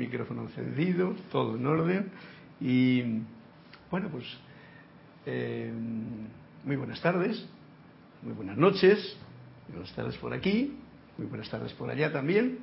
micrófono encendido, todo en orden. Y bueno, pues eh, muy buenas tardes, muy buenas noches, muy buenas tardes por aquí, muy buenas tardes por allá también.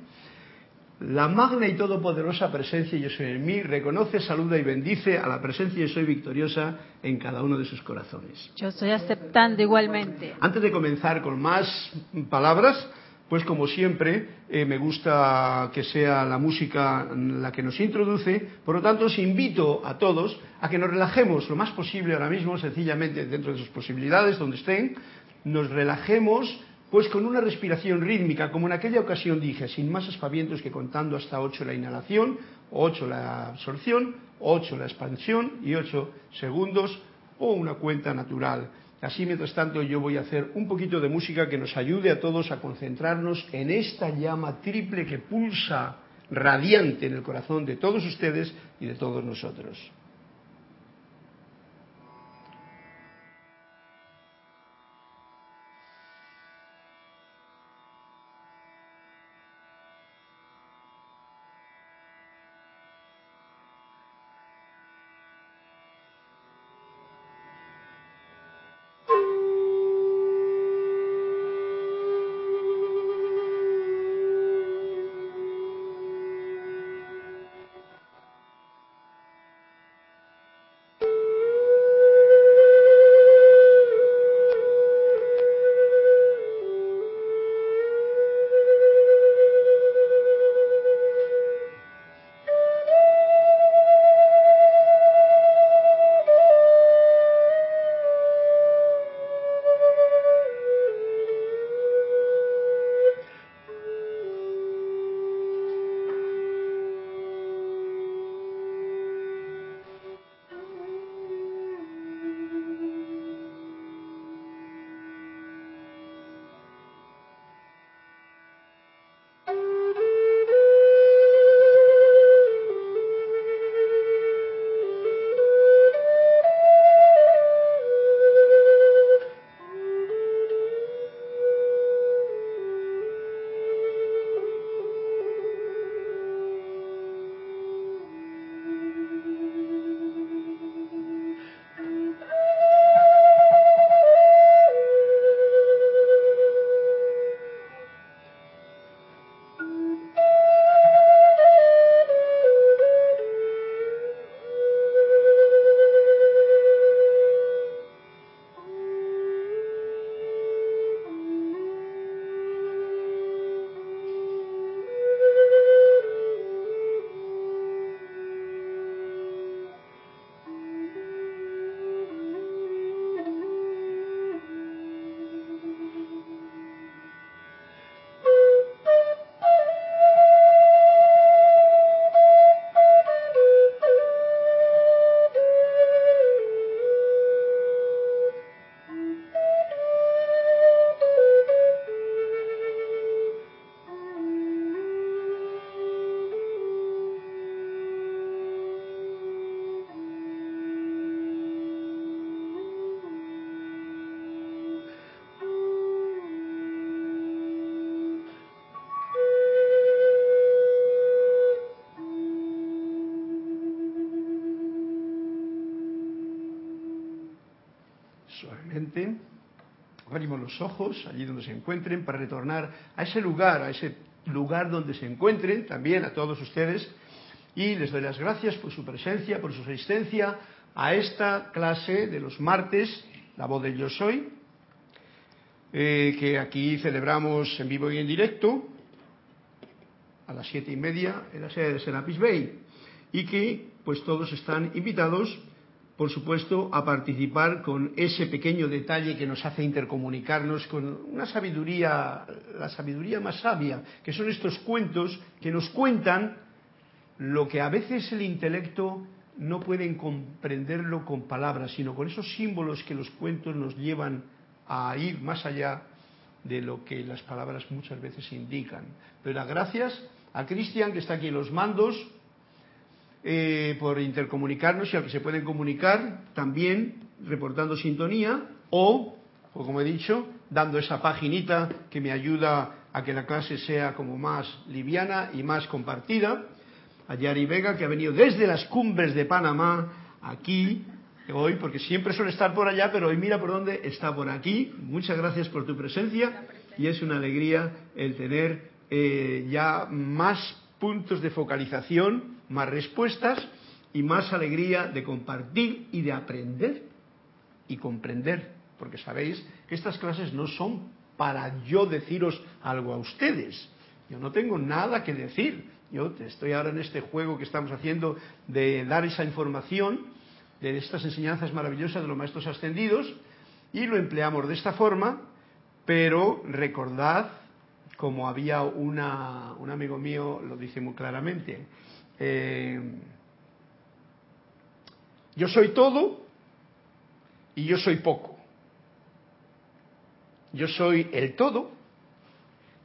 La magna y todopoderosa presencia Yo soy en mí reconoce, saluda y bendice a la presencia Yo soy victoriosa en cada uno de sus corazones. Yo estoy aceptando igualmente. Antes de comenzar con más palabras, pues como siempre eh, me gusta que sea la música la que nos introduce, por lo tanto os invito a todos a que nos relajemos lo más posible ahora mismo, sencillamente dentro de sus posibilidades, donde estén, nos relajemos pues con una respiración rítmica, como en aquella ocasión dije, sin más aspavientos que contando hasta 8 la inhalación, 8 la absorción, 8 la expansión y 8 segundos o una cuenta natural. Así, mientras tanto, yo voy a hacer un poquito de música que nos ayude a todos a concentrarnos en esta llama triple que pulsa radiante en el corazón de todos ustedes y de todos nosotros. Ojos allí donde se encuentren para retornar a ese lugar, a ese lugar donde se encuentren, también a todos ustedes, y les doy las gracias por su presencia, por su asistencia a esta clase de los martes, la voz de Yo Soy, eh, que aquí celebramos en vivo y en directo a las siete y media en la sede de Serapis Bay, y que pues todos están invitados por supuesto, a participar con ese pequeño detalle que nos hace intercomunicarnos con una sabiduría, la sabiduría más sabia, que son estos cuentos que nos cuentan lo que a veces el intelecto no puede comprenderlo con palabras, sino con esos símbolos que los cuentos nos llevan a ir más allá de lo que las palabras muchas veces indican. Pero gracias a Cristian, que está aquí en los mandos, eh, por intercomunicarnos y al que se pueden comunicar también reportando sintonía o, como he dicho, dando esa paginita que me ayuda a que la clase sea como más liviana y más compartida. a Yari Vega, que ha venido desde las cumbres de Panamá aquí hoy, porque siempre suele estar por allá, pero hoy mira por dónde está por aquí. Muchas gracias por tu presencia y es una alegría el tener eh, ya más puntos de focalización, más respuestas y más alegría de compartir y de aprender y comprender, porque sabéis que estas clases no son para yo deciros algo a ustedes. Yo no tengo nada que decir. Yo estoy ahora en este juego que estamos haciendo de dar esa información de estas enseñanzas maravillosas de los maestros ascendidos y lo empleamos de esta forma, pero recordad, como había una, un amigo mío, lo dice muy claramente, eh, yo soy todo y yo soy poco. Yo soy el todo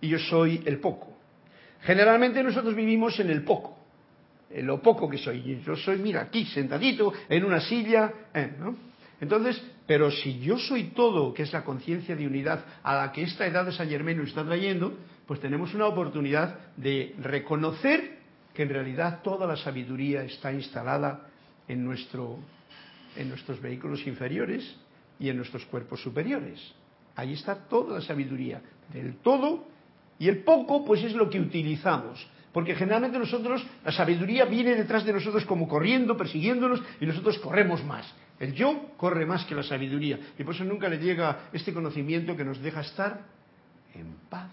y yo soy el poco. Generalmente nosotros vivimos en el poco, en lo poco que soy. Yo soy, mira, aquí sentadito, en una silla, eh, ¿no? Entonces, pero si yo soy todo, que es la conciencia de unidad a la que esta edad de San Germán nos está trayendo, pues tenemos una oportunidad de reconocer que en realidad toda la sabiduría está instalada en, nuestro, en nuestros vehículos inferiores y en nuestros cuerpos superiores. Ahí está toda la sabiduría del todo y el poco pues es lo que utilizamos. Porque generalmente nosotros, la sabiduría viene detrás de nosotros como corriendo, persiguiéndonos y nosotros corremos más. El yo corre más que la sabiduría y por eso nunca le llega este conocimiento que nos deja estar en paz,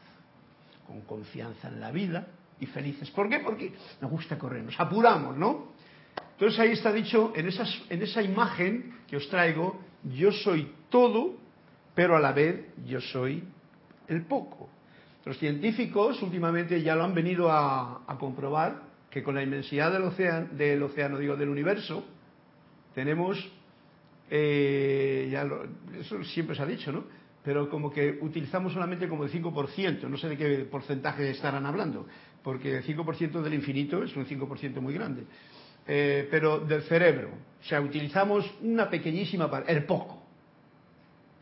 con confianza en la vida y felices. ¿Por qué? Porque nos gusta correr, nos apuramos, ¿no? Entonces ahí está dicho, en, en esa imagen que os traigo, yo soy todo pero a la vez yo soy el poco. Los científicos últimamente ya lo han venido a, comprobar que con la inmensidad del océano, del océano, digo, del universo, tenemos, eh, ya eso siempre se ha dicho, ¿no? Pero como que utilizamos solamente como el 5%, no sé de qué porcentaje estarán hablando, porque el 5% del infinito es un 5% muy grande. Eh, pero del cerebro, o sea, utilizamos una pequeñísima parte, el poco.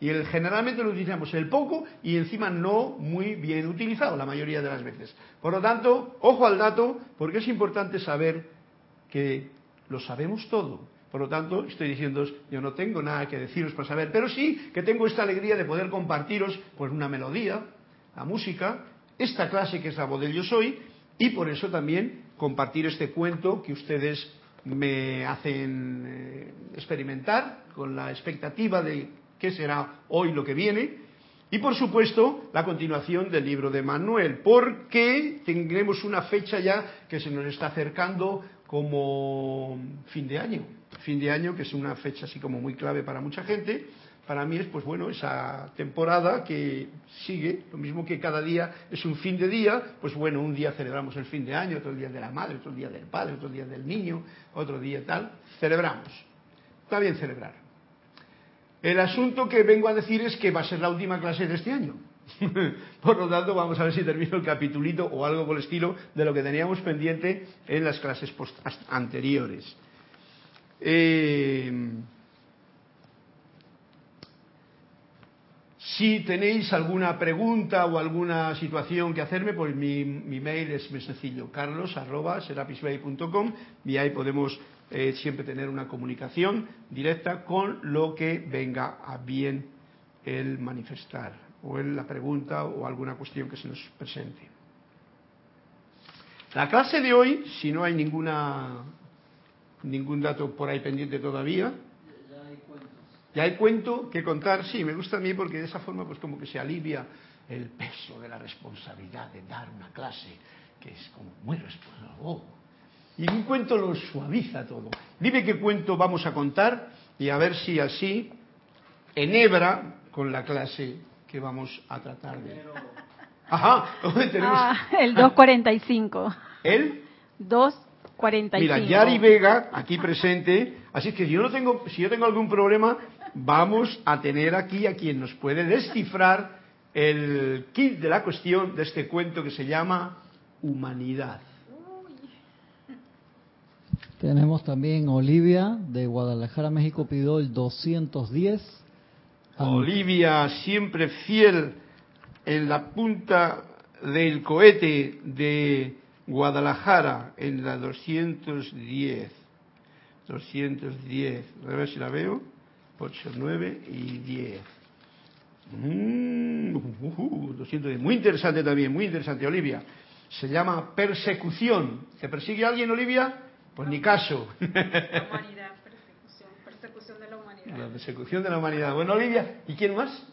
Y el, generalmente lo utilizamos el poco y encima no muy bien utilizado la mayoría de las veces. Por lo tanto, ojo al dato, porque es importante saber que lo sabemos todo. Por lo tanto, estoy diciendo, yo no tengo nada que deciros para saber, pero sí que tengo esta alegría de poder compartiros pues una melodía, la música, esta clase que es la voz del yo soy, y por eso también compartir este cuento que ustedes me hacen eh, experimentar con la expectativa de qué será hoy lo que viene, y por supuesto la continuación del libro de Manuel, porque tendremos una fecha ya que se nos está acercando como fin de año, fin de año que es una fecha así como muy clave para mucha gente. Para mí es pues bueno esa temporada que sigue, lo mismo que cada día es un fin de día, pues bueno, un día celebramos el fin de año, otro día de la madre, otro día del padre, otro día del niño, otro día tal, celebramos. Está bien celebrar, el asunto que vengo a decir es que va a ser la última clase de este año. por lo tanto, vamos a ver si termino el capitulito o algo por el estilo de lo que teníamos pendiente en las clases anteriores. Eh, si tenéis alguna pregunta o alguna situación que hacerme, pues mi, mail es muy sencillo, carlos.serapisbay.com y ahí podemos eh, siempre tener una comunicación directa con lo que venga a bien el manifestar o en la pregunta o alguna cuestión que se nos presente. La clase de hoy, si no hay ninguna ningún dato por ahí pendiente todavía, ya hay cuento que contar, sí, me gusta a mí porque de esa forma pues como que se alivia el peso de la responsabilidad de dar una clase, que es como muy responsable. Oh, y un cuento lo suaviza todo. Dime qué cuento vamos a contar y a ver si así enhebra con la clase que vamos a tratar de. Ajá, tenemos? Ah, el 245. ¿El? 245. Mira, Yari Vega, aquí presente. Así que yo no tengo, si yo tengo algún problema, vamos a tener aquí a quien nos puede descifrar el kit de la cuestión de este cuento que se llama Humanidad. Tenemos también Olivia de Guadalajara, México, pidió el 210. Olivia, siempre fiel en la punta del cohete de Guadalajara en la 210. 210, a ver si la veo. 8, 9 y 10. Mm, uh, 210. Muy interesante también, muy interesante, Olivia. Se llama persecución. ¿Te persigue alguien, Olivia? Pues ni caso. humanidad, persecución, persecución de la humanidad. La persecución de la humanidad. Bueno, Olivia, ¿y quién más?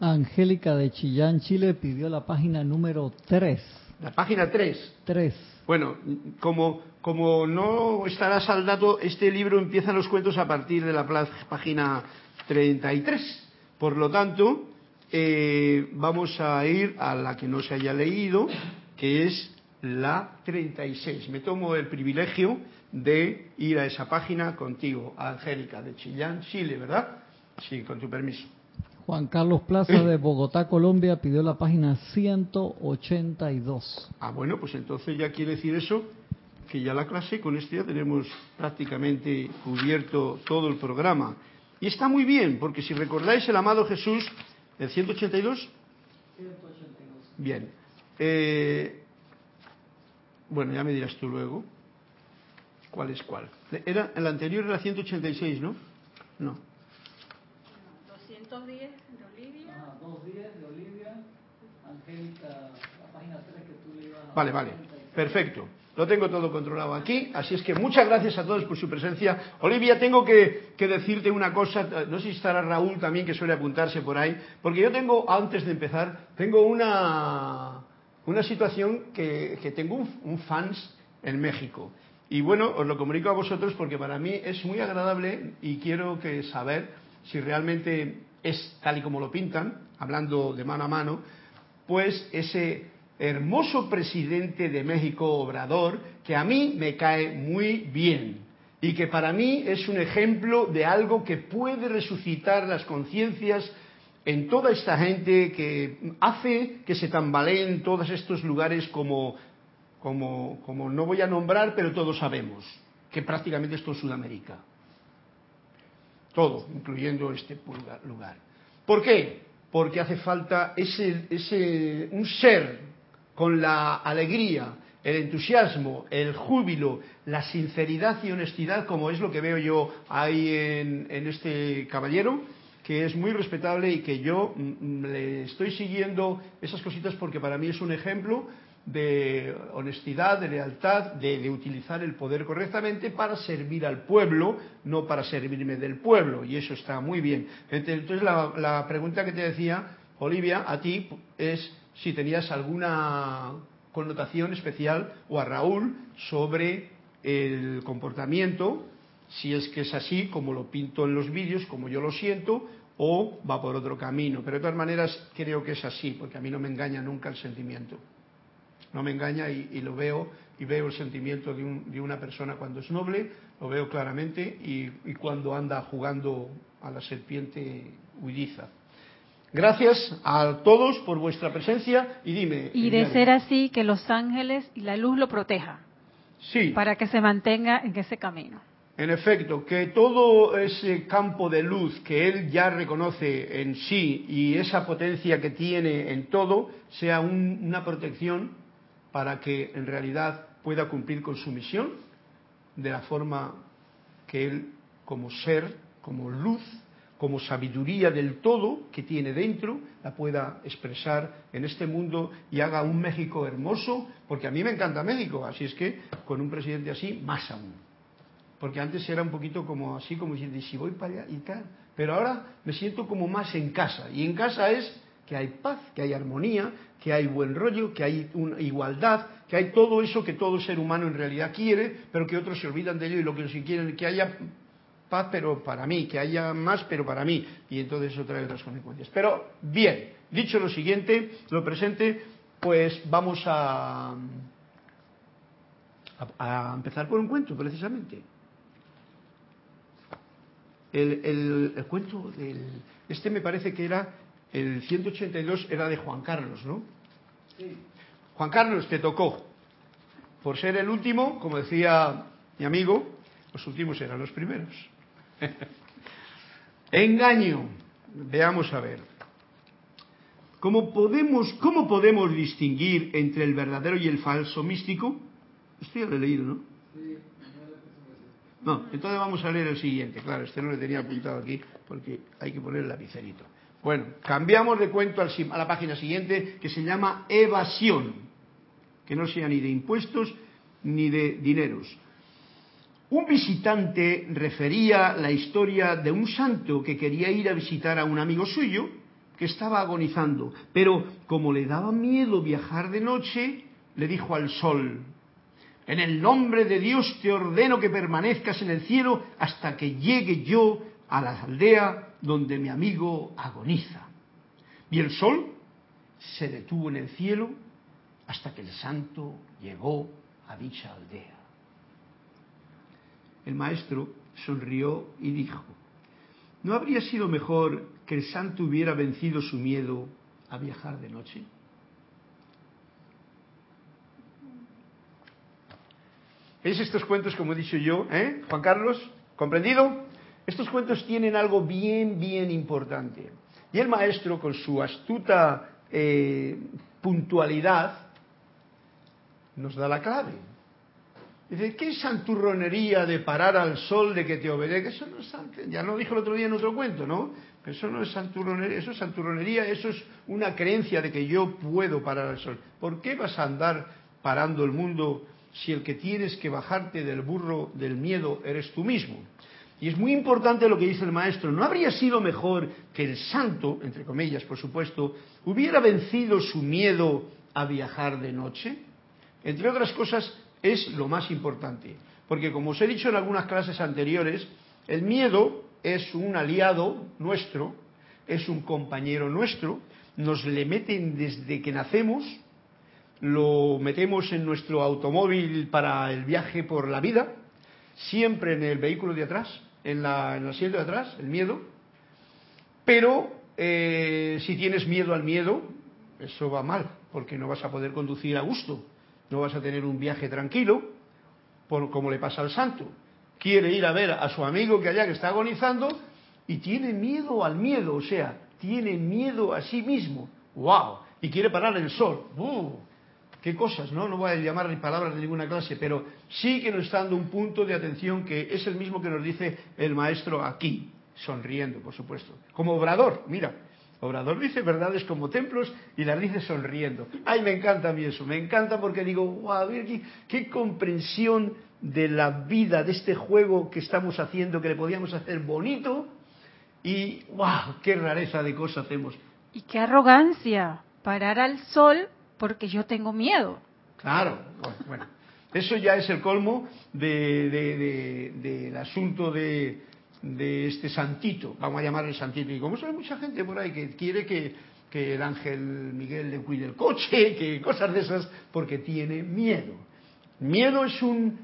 Angélica de Chillán, Chile, pidió la página número 3. La página 3. 3. Bueno, como, como no estarás al dato, este libro empieza los cuentos a partir de la página 33. Por lo tanto, eh, vamos a ir a la que no se haya leído, que es la 36. Me tomo el privilegio de ir a esa página contigo, Angélica, de Chillán, Chile, ¿verdad? Sí, con tu permiso. Juan Carlos Plaza de Bogotá, Colombia, pidió la página 182. Ah, bueno, pues entonces ya quiere decir eso, que ya la clase, con esto ya tenemos prácticamente cubierto todo el programa. Y está muy bien, porque si recordáis el amado Jesús, el 182. 182. Bien. Eh, bueno, ya me dirás tú luego. ¿Cuál es cuál? Era, el anterior era 186, ¿no? No. 210 de Olivia. Ah, 210 de Olivia. Angélica, la página 3 que tú le ibas a... Vale, vale. Perfecto. Lo tengo todo controlado aquí, así es que muchas gracias a todos por su presencia. Olivia, tengo que, decirte una cosa, no sé si estará Raúl también que suele apuntarse por ahí, porque yo tengo, antes de empezar, tengo una, una situación que, que tengo un, un fans en México. Y bueno, os lo comunico a vosotros porque para mí es muy agradable y quiero que saber si realmente es tal y como lo pintan, hablando de mano a mano, pues ese hermoso presidente de México, Obrador, que a mí me cae muy bien y que para mí es un ejemplo de algo que puede resucitar las conciencias en toda esta gente que hace que se tambaleen todos estos lugares como, como, como no voy a nombrar, pero todos sabemos que prácticamente esto es Sudamérica. Todo, incluyendo este lugar. ¿Por qué? Porque hace falta ese, ese, un ser con la alegría, el entusiasmo, el júbilo, la sinceridad y honestidad, como es lo que veo yo ahí en, en este caballero, que es muy respetable y que yo mm, mm, le estoy siguiendo esas cositas porque para mí es un ejemplo de honestidad, de lealtad, de, utilizar el poder correctamente para servir al pueblo, no para servirme del pueblo, y eso está muy bien. Entonces la, la pregunta que te decía, Olivia, a ti es si tenías alguna connotación especial o a Raúl sobre el comportamiento, si es que es así como lo pinto en los vídeos, como yo lo siento, o va por otro camino. Pero de todas maneras creo que es así, porque a mí no me engaña nunca el sentimiento no me engaña y, lo veo y veo el sentimiento de, una persona cuando es noble, lo veo claramente y, cuando anda jugando a la serpiente huidiza. Gracias a todos por vuestra presencia y dime. Y de ser así, que los ángeles y la luz lo proteja. Sí. Para que se mantenga en ese camino. En efecto, que todo ese campo de luz que él ya reconoce en sí y esa potencia que tiene en todo sea una protección para que en realidad pueda cumplir con su misión de la forma que él, como ser, como luz, como sabiduría del todo que tiene dentro, la pueda expresar en este mundo y haga un México hermoso, porque a mí me encanta México, así es que con un presidente así, más aún. Porque antes era un poquito como así, como diciendo, si voy para allá y tal, pero ahora me siento como más en casa, y en casa es que hay paz, que hay armonía, que hay buen rollo, que hay igualdad, que hay todo eso que todo ser humano en realidad quiere, pero que otros se olvidan de ello y lo que sí quieren es que haya paz, pero para mí, que haya más, pero para mí. Y entonces eso trae otras consecuencias. Pero bien, dicho lo siguiente, lo presente, pues vamos a, a, empezar por un cuento, precisamente. El, el cuento del... Este me parece que era el 182 era de Juan Carlos, ¿no? Sí. Juan Carlos, te tocó. Por ser el último, como decía mi amigo, los últimos eran los primeros. Engaño. Veamos a ver. ¿Cómo podemos, ¿Cómo podemos distinguir entre el verdadero y el falso místico? Esto ya lo he leído, ¿no? No, entonces vamos a leer el siguiente. Claro, este no le tenía apuntado aquí porque hay que poner el lapicerito. Bueno, cambiamos de cuento a la página siguiente que se llama evasión, que no sea ni de impuestos ni de dineros. Un visitante refería la historia de un santo que quería ir a visitar a un amigo suyo que estaba agonizando, pero como le daba miedo viajar de noche, le dijo al sol, en el nombre de Dios te ordeno que permanezcas en el cielo hasta que llegue yo a la aldea donde mi amigo agoniza. Y el sol se detuvo en el cielo hasta que el santo llegó a dicha aldea. El maestro sonrió y dijo, ¿no habría sido mejor que el santo hubiera vencido su miedo a viajar de noche? ¿Veis estos cuentos, como he dicho yo, eh? Juan Carlos? ¿Comprendido? Estos cuentos tienen algo bien, bien importante. Y el maestro, con su astuta eh, puntualidad, nos da la clave. Dice, ¿qué santurronería de parar al sol de que te obedezca? Eso no es ya lo dijo el otro día en otro cuento, ¿no? Eso no es santurronería, eso es santurronería, eso es una creencia de que yo puedo parar al sol. ¿Por qué vas a andar parando el mundo si el que tienes que bajarte del burro del miedo eres tú mismo? Y es muy importante lo que dice el maestro. ¿No habría sido mejor que el santo, entre comillas, por supuesto, hubiera vencido su miedo a viajar de noche? Entre otras cosas, es lo más importante. Porque como os he dicho en algunas clases anteriores, el miedo es un aliado nuestro, es un compañero nuestro, nos le meten desde que nacemos, lo metemos en nuestro automóvil para el viaje por la vida, siempre en el vehículo de atrás, en, la, en el asiento de atrás, el miedo, pero eh, si tienes miedo al miedo, eso va mal, porque no vas a poder conducir a gusto no vas a tener un viaje tranquilo, por, como le pasa al santo. Quiere ir a ver a su amigo que allá que está agonizando y tiene miedo al miedo, o sea, tiene miedo a sí mismo. ¡Wow! Y quiere parar el sol. ¡Uh! Qué cosas, ¿no? No voy a llamar ni palabras de ninguna clase, pero sí que nos está dando un punto de atención que es el mismo que nos dice el maestro aquí, sonriendo, por supuesto. Como obrador, mira, Obrador dice verdades como templos y las dice sonriendo. Ay, me encanta a mí eso, me encanta porque digo, wow, qué, comprensión de la vida, de este juego que estamos haciendo, que le podíamos hacer bonito y, wow, qué rareza de cosas hacemos. Y qué arrogancia, parar al sol porque yo tengo miedo. Claro, bueno, eso ya es el colmo del asunto de, de este santito, vamos a llamarle santito, y como hay mucha gente por ahí que quiere que, el ángel Miguel le cuide el coche, que cosas de esas, porque tiene miedo. Miedo es un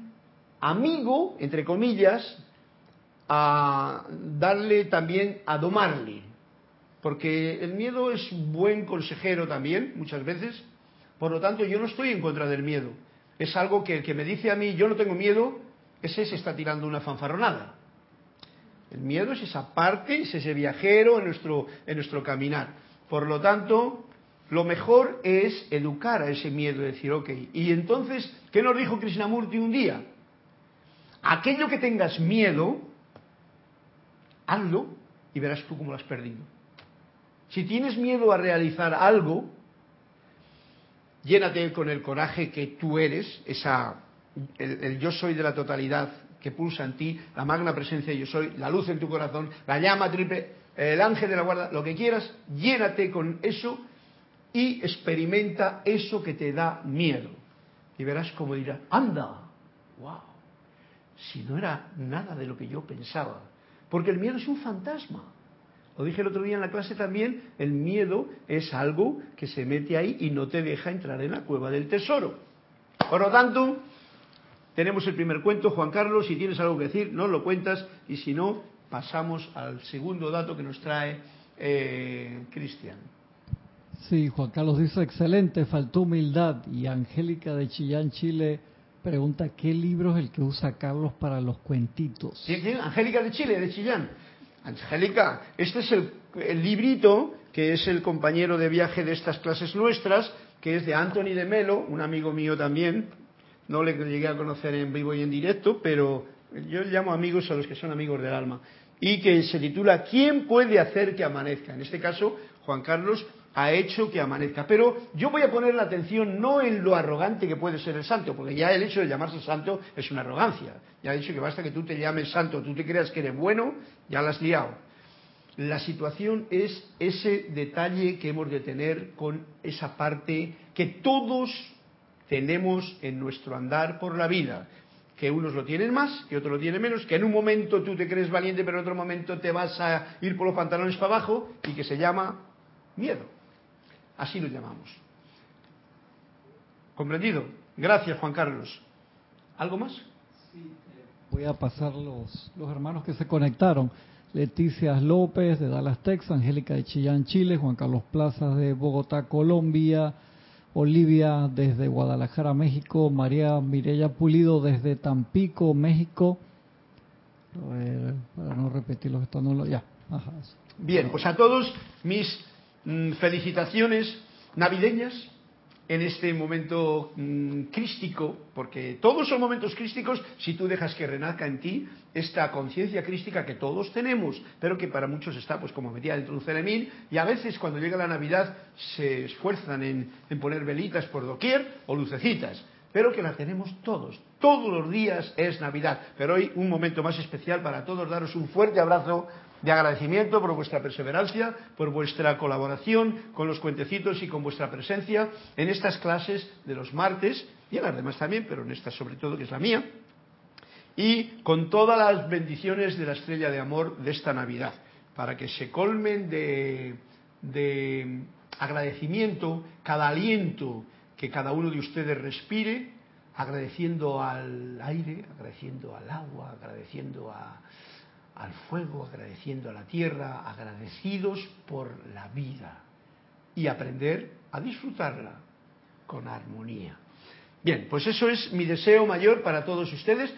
amigo, entre comillas, a darle también, a domarle, porque el miedo es buen consejero también, muchas veces, por lo tanto yo no estoy en contra del miedo, es algo que el que me dice a mí yo no tengo miedo, ese se está tirando una fanfarronada. El miedo es esa parte, es ese viajero en nuestro, en nuestro caminar. Por lo tanto, lo mejor es educar a ese miedo, decir, ok, y entonces, ¿qué nos dijo Krishnamurti un día? Aquello que tengas miedo, hazlo y verás tú cómo lo has perdido. Si tienes miedo a realizar algo, llénate con el coraje que tú eres, esa, el yo soy de la totalidad que pulsa en ti, la magna presencia yo soy, la luz en tu corazón, la llama triple, el ángel de la guarda, lo que quieras, llénate con eso y experimenta eso que te da miedo. Y verás cómo dirá, anda, wow, si no era nada de lo que yo pensaba. Porque el miedo es un fantasma. Lo dije el otro día en la clase también, el miedo es algo que se mete ahí y no te deja entrar en la cueva del tesoro. Por lo tanto, tenemos el primer cuento, Juan Carlos, si tienes algo que decir, nos lo cuentas y si no, pasamos al segundo dato que nos trae eh, Cristian. Sí, Juan Carlos dice, excelente, faltó humildad. Y Angélica de Chillán, Chile, pregunta, ¿qué libro es el que usa Carlos para los cuentitos? Angélica de Chile, de Chillán. Angélica, este es el, librito que es el compañero de viaje de estas clases nuestras, que es de Anthony de Melo, un amigo mío también. No le llegué a conocer en vivo y en directo, pero yo llamo amigos a los que son amigos del alma. Y que se titula ¿Quién puede hacer que amanezca? En este caso, Juan Carlos ha hecho que amanezca. Pero yo voy a poner la atención no en lo arrogante que puede ser el santo, porque ya el hecho de llamarse santo es una arrogancia. Ya he dicho que basta que tú te llames santo, tú te creas que eres bueno, ya la has liado. La situación es ese detalle que hemos de tener con esa parte que todos tenemos en nuestro andar por la vida, que unos lo tienen más, que otros lo tienen menos, que en un momento tú te crees valiente, pero en otro momento te vas a ir por los pantalones para abajo y que se llama miedo. Así lo llamamos. ¿Comprendido? Gracias, Juan Carlos. ¿Algo más? Sí, voy a pasar los, los hermanos que se conectaron. Leticia López de Dallas, Texas, Angélica de Chillán, Chile, Juan Carlos Plazas de Bogotá, Colombia, Olivia desde Guadalajara, México, María Mireya Pulido desde Tampico, México. A ver, para no repetir los que están, ya. Ajá. Bien, pues a todos mis Mm, felicitaciones navideñas en este momento mm, crístico, porque todos son momentos crísticos si tú dejas que renazca en ti esta conciencia crística que todos tenemos, pero que para muchos está pues como metida dentro de un celemín y a veces cuando llega la Navidad se esfuerzan en, en poner velitas por doquier o lucecitas, pero que la tenemos todos. Todos los días es Navidad, pero hoy un momento más especial para todos, daros un fuerte abrazo de agradecimiento por vuestra perseverancia, por vuestra colaboración con los cuentecitos y con vuestra presencia en estas clases de los martes y en las demás también, pero en esta sobre todo que es la mía, y con todas las bendiciones de la estrella de amor de esta Navidad, para que se colmen de, de agradecimiento cada aliento que cada uno de ustedes respire, agradeciendo al aire, agradeciendo al agua, agradeciendo a, al fuego, agradeciendo a la tierra, agradecidos por la vida y aprender a disfrutarla con armonía. Bien, pues eso es mi deseo mayor para todos ustedes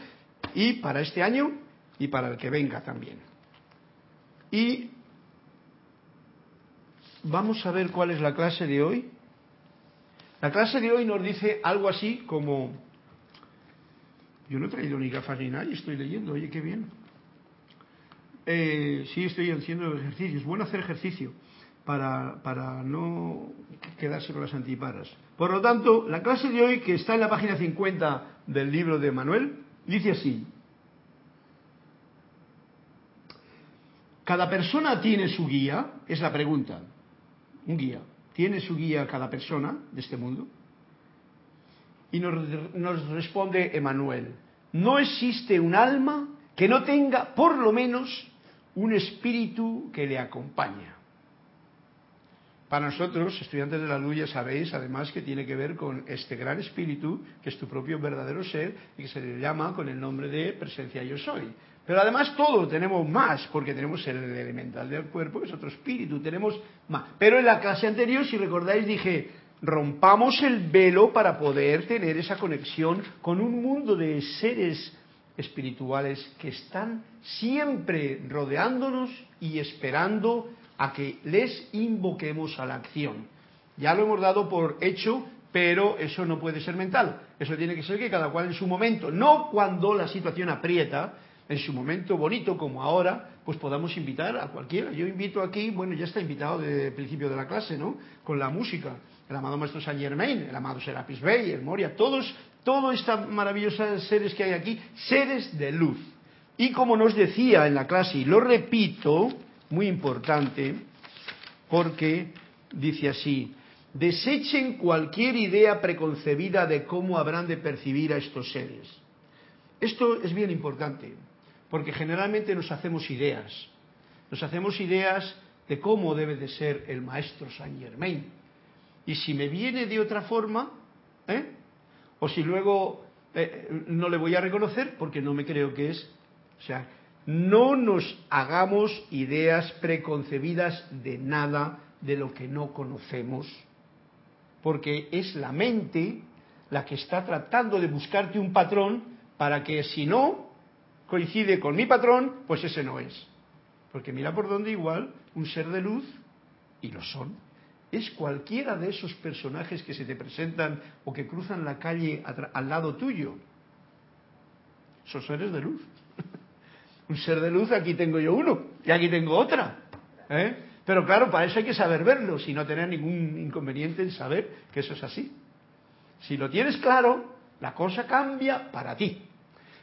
y para este año y para el que venga también. Y vamos a ver cuál es la clase de hoy. La clase de hoy nos dice algo así como, yo no he traído ni gafas ni nada y estoy leyendo, oye, qué bien. Eh, sí, estoy haciendo ejercicio. Es bueno hacer ejercicio para, para no quedarse con las antiparas. Por lo tanto, la clase de hoy, que está en la página 50 del libro de Manuel, dice así. ¿Cada persona tiene su guía? Es la pregunta. Un guía. ¿Tiene su guía cada persona de este mundo? Y nos, nos responde Emanuel, no existe un alma que no tenga por lo menos un espíritu que le acompaña. Para nosotros, estudiantes de la luz, ya sabéis además que tiene que ver con este gran espíritu, que es tu propio verdadero ser y que se le llama con el nombre de presencia yo soy. Pero además todo tenemos más, porque tenemos el elemental del cuerpo, que es otro espíritu, tenemos más. Pero en la clase anterior, si recordáis, dije, rompamos el velo para poder tener esa conexión con un mundo de seres espirituales que están siempre rodeándonos y esperando a que les invoquemos a la acción. Ya lo hemos dado por hecho, pero eso no puede ser mental. Eso tiene que ser que cada cual en su momento, no cuando la situación aprieta, en su momento bonito como ahora, pues podamos invitar a cualquiera. Yo invito aquí, bueno, ya está invitado desde el principio de la clase, ¿no? Con la música. El amado Maestro Saint Germain, el amado Serapis Bey, el Moria, todos todos estos maravillosos seres que hay aquí, seres de luz. Y como nos decía en la clase, y lo repito, muy importante, porque dice así, desechen cualquier idea preconcebida de cómo habrán de percibir a estos seres. Esto es bien importante, porque generalmente nos hacemos ideas, nos hacemos ideas de cómo debe de ser el maestro Saint Germain. Y si me viene de otra forma, ¿eh? O si luego eh, no le voy a reconocer porque no me creo que es. O sea, no nos hagamos ideas preconcebidas de nada de lo que no conocemos, porque es la mente la que está tratando de buscarte un patrón para que si no coincide con mi patrón, pues ese no es. Porque mira por dónde igual un ser de luz, y lo son, es cualquiera de esos personajes que se te presentan o que cruzan la calle al lado tuyo. Son seres de luz. un ser de luz, aquí tengo yo uno, y aquí tengo otra. ¿eh? Pero claro, para eso hay que saber verlo, y no tener ningún inconveniente en saber que eso es así. Si lo tienes claro, la cosa cambia para ti.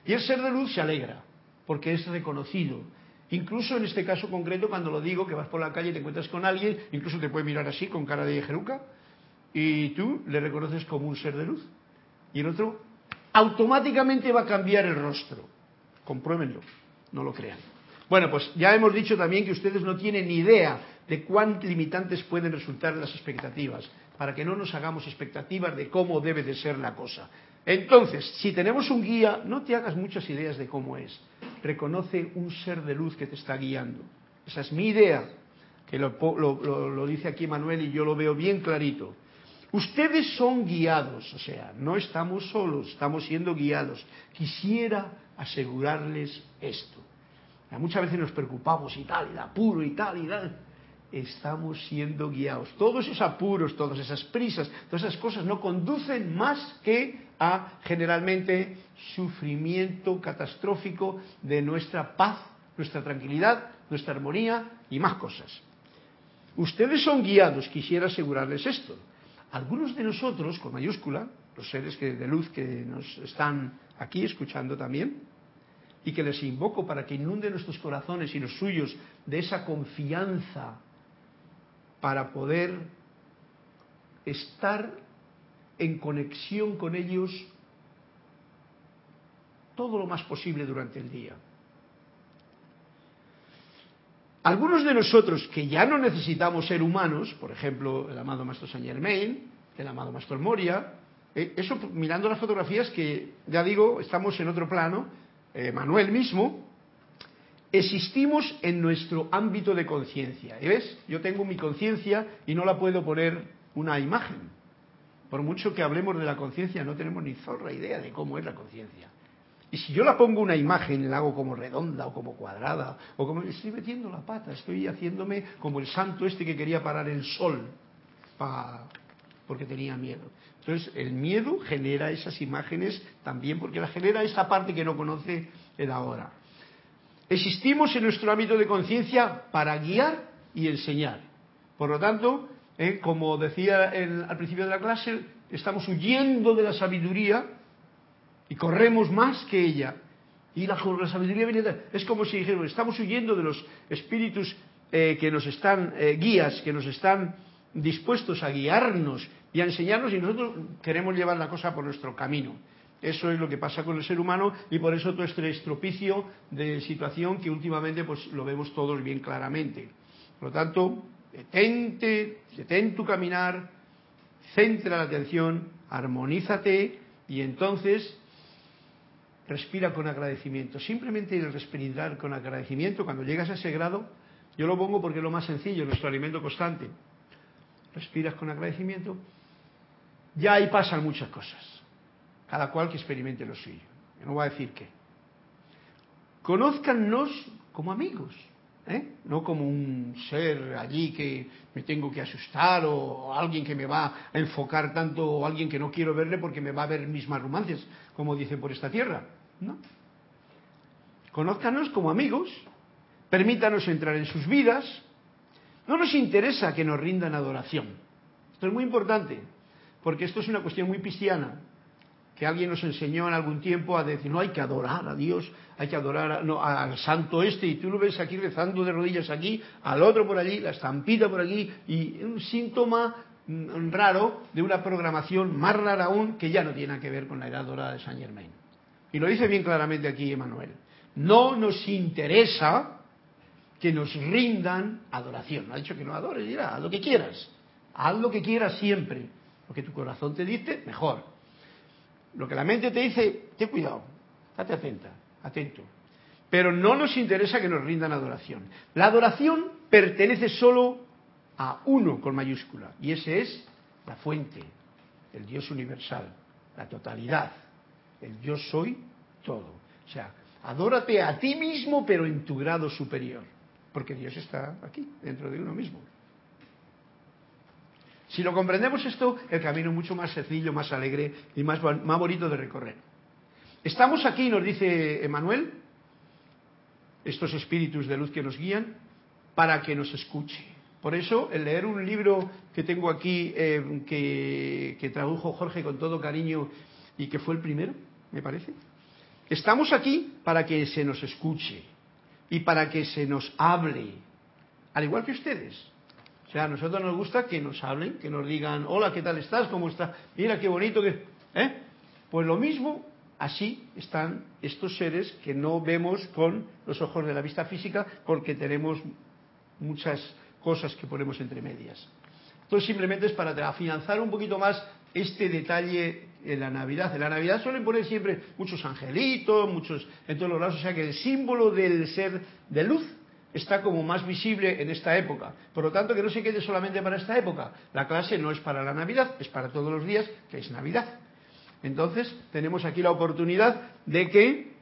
Y el ser de luz se alegra, porque es reconocido. Incluso en este caso concreto, cuando lo digo, que vas por la calle y te encuentras con alguien, incluso te puede mirar así, con cara de jeruca, y tú le reconoces como un ser de luz. Y el otro automáticamente va a cambiar el rostro. Compruébenlo, no lo crean. Bueno, pues ya hemos dicho también que ustedes no tienen ni idea de cuán limitantes pueden resultar las expectativas, para que no nos hagamos expectativas de cómo debe de ser la cosa. Entonces, si tenemos un guía, no te hagas muchas ideas de cómo es. Reconoce un ser de luz que te está guiando. Esa es mi idea, que lo, dice aquí Manuel y yo lo veo bien clarito. Ustedes son guiados, o sea, no estamos solos, estamos siendo guiados. Quisiera asegurarles esto. Muchas veces nos preocupamos y tal, y da apuro y tal, y tal estamos siendo guiados. Todos esos apuros, todas esas prisas, todas esas cosas no conducen más que a generalmente sufrimiento catastrófico de nuestra paz, nuestra tranquilidad, nuestra armonía y más cosas. Ustedes son guiados, quisiera asegurarles esto. Algunos de nosotros, con mayúscula, los seres de luz que nos están aquí escuchando también, y que les invoco para que inunden nuestros corazones y los suyos de esa confianza para poder estar en conexión con ellos todo lo más posible durante el día. Algunos de nosotros que ya no necesitamos ser humanos, por ejemplo, el amado Maestro Saint Germain, el amado Maestro Moria, eh, eso mirando las fotografías que, ya digo, estamos en otro plano, eh, Manuel mismo, existimos en nuestro ámbito de conciencia. ¿Y ves? Yo tengo mi conciencia y no la puedo poner una imagen. Por mucho que hablemos de la conciencia, no tenemos ni zorra idea de cómo es la conciencia. Y si yo la pongo una imagen, la hago como redonda o como cuadrada, o como estoy metiendo la pata, estoy haciéndome como el santo este que quería parar el sol, porque tenía miedo. Entonces, el miedo genera esas imágenes también, porque la genera esa parte que no conoce el ahora. Existimos en nuestro ámbito de conciencia para guiar y enseñar. Por lo tanto, eh, como decía al principio de la clase, estamos huyendo de la sabiduría y corremos más que ella. Y la, sabiduría viene de, Es como si dijéramos, estamos huyendo de los espíritus eh, que nos están, eh, guías, que nos están dispuestos a guiarnos y a enseñarnos y nosotros queremos llevar la cosa por nuestro camino. Eso es lo que pasa con el ser humano y por eso todo este estropicio de situación que últimamente pues lo vemos todos bien claramente. Por lo tanto, detente, detén tu caminar, centra la atención, armonízate y entonces respira con agradecimiento. Simplemente el respirar con agradecimiento, cuando llegas a ese grado, yo lo pongo porque es lo más sencillo, nuestro alimento constante. Respiras con agradecimiento, ya ahí pasan muchas cosas cada cual que experimente lo suyo. no voy a decir qué. Conózcannos como amigos, ¿eh? no como un ser allí que me tengo que asustar o alguien que me va a enfocar tanto o alguien que no quiero verle porque me va a ver mis romances, como dicen por esta tierra. ¿no? Conózcanos como amigos, permítanos entrar en sus vidas. No nos interesa que nos rindan adoración. Esto es muy importante, porque esto es una cuestión muy cristiana que alguien nos enseñó en algún tiempo a decir, no hay que adorar a Dios, hay que adorar al santo este, y tú lo ves aquí rezando de rodillas aquí, al otro por allí, la estampita por allí, y un síntoma mm, raro de una programación más rara aún que ya no tiene que ver con la edad dorada de Saint Germain. Y lo dice bien claramente aquí Emanuel. No nos interesa que nos rindan adoración. No ha dicho que no adores, dirá, haz lo que quieras. Haz lo que quieras siempre. Lo que tu corazón te dice, mejor. Lo que la mente te dice, ten cuidado, date atenta, atento. Pero no nos interesa que nos rindan adoración. La adoración pertenece solo a uno con mayúscula, y ese es la fuente, el Dios universal, la totalidad, el yo soy todo. O sea, adórate a ti mismo, pero en tu grado superior. porque Dios está aquí, dentro de uno mismo. Si lo comprendemos esto, el camino es mucho más sencillo, más alegre y más, más bonito de recorrer. Estamos aquí, nos dice Emanuel, estos espíritus de luz que nos guían, para que nos escuche. Por eso, el leer un libro que tengo aquí, eh, que, que tradujo Jorge con todo cariño y que fue el primero, me parece, estamos aquí para que se nos escuche y para que se nos hable, al igual que ustedes. O sea, a nosotros nos gusta que nos hablen, que nos digan, hola, ¿qué tal estás? ¿Cómo estás? Mira qué bonito que... ¿Eh? Pues lo mismo, así están estos seres que no vemos con los ojos de la vista física porque tenemos muchas cosas que ponemos entre medias. Entonces simplemente es para afianzar un poquito más este detalle en la Navidad. En la Navidad suelen poner siempre muchos angelitos, muchos en todos los lados, o sea que el símbolo del ser de luz está como más visible en esta época. Por lo tanto, que no se quede solamente para esta época. La clase no es para la Navidad, es para todos los días, que es Navidad. Entonces, tenemos aquí la oportunidad de que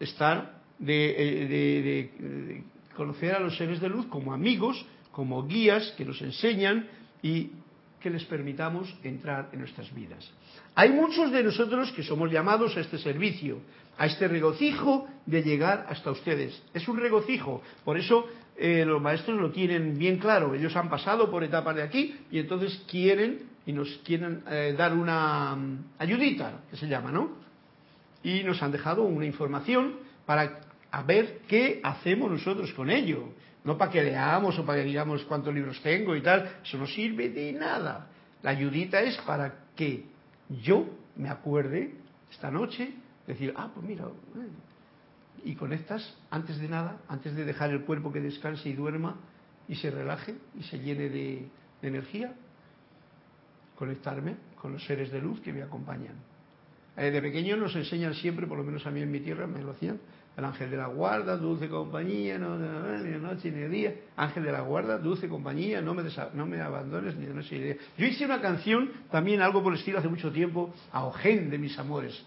estar, de, eh, de conocer a los seres de luz como amigos, como guías que nos enseñan y que les permitamos entrar en nuestras vidas. Hay muchos de nosotros que somos llamados a este servicio, a este regocijo de llegar hasta ustedes. Es un regocijo, por eso eh, los maestros lo tienen bien claro. Ellos han pasado por etapas de aquí y entonces quieren y nos quieren eh, dar una mm, ayudita, que se llama, ¿no? Y nos han dejado una información para ver qué hacemos nosotros con ello. No para que leamos o para que digamos cuántos libros tengo y tal. Eso no sirve de nada. La ayudita es para que yo me acuerde esta noche decir, ah, pues mira, y conectas antes de nada, antes de dejar el cuerpo que descanse y duerma y se relaje y se llene de, energía, conectarme con los seres de luz que me acompañan. Eh, de pequeño nos enseñan siempre, por lo menos a mí en mi tierra me lo hacían, el ángel de la guarda, dulce compañía, no ni de noche ni de día, ángel de la guarda, dulce compañía, no me, no me abandones ni de noche ni de día. Yo hice una canción, también algo por el estilo hace mucho tiempo, a Ojén de mis amores.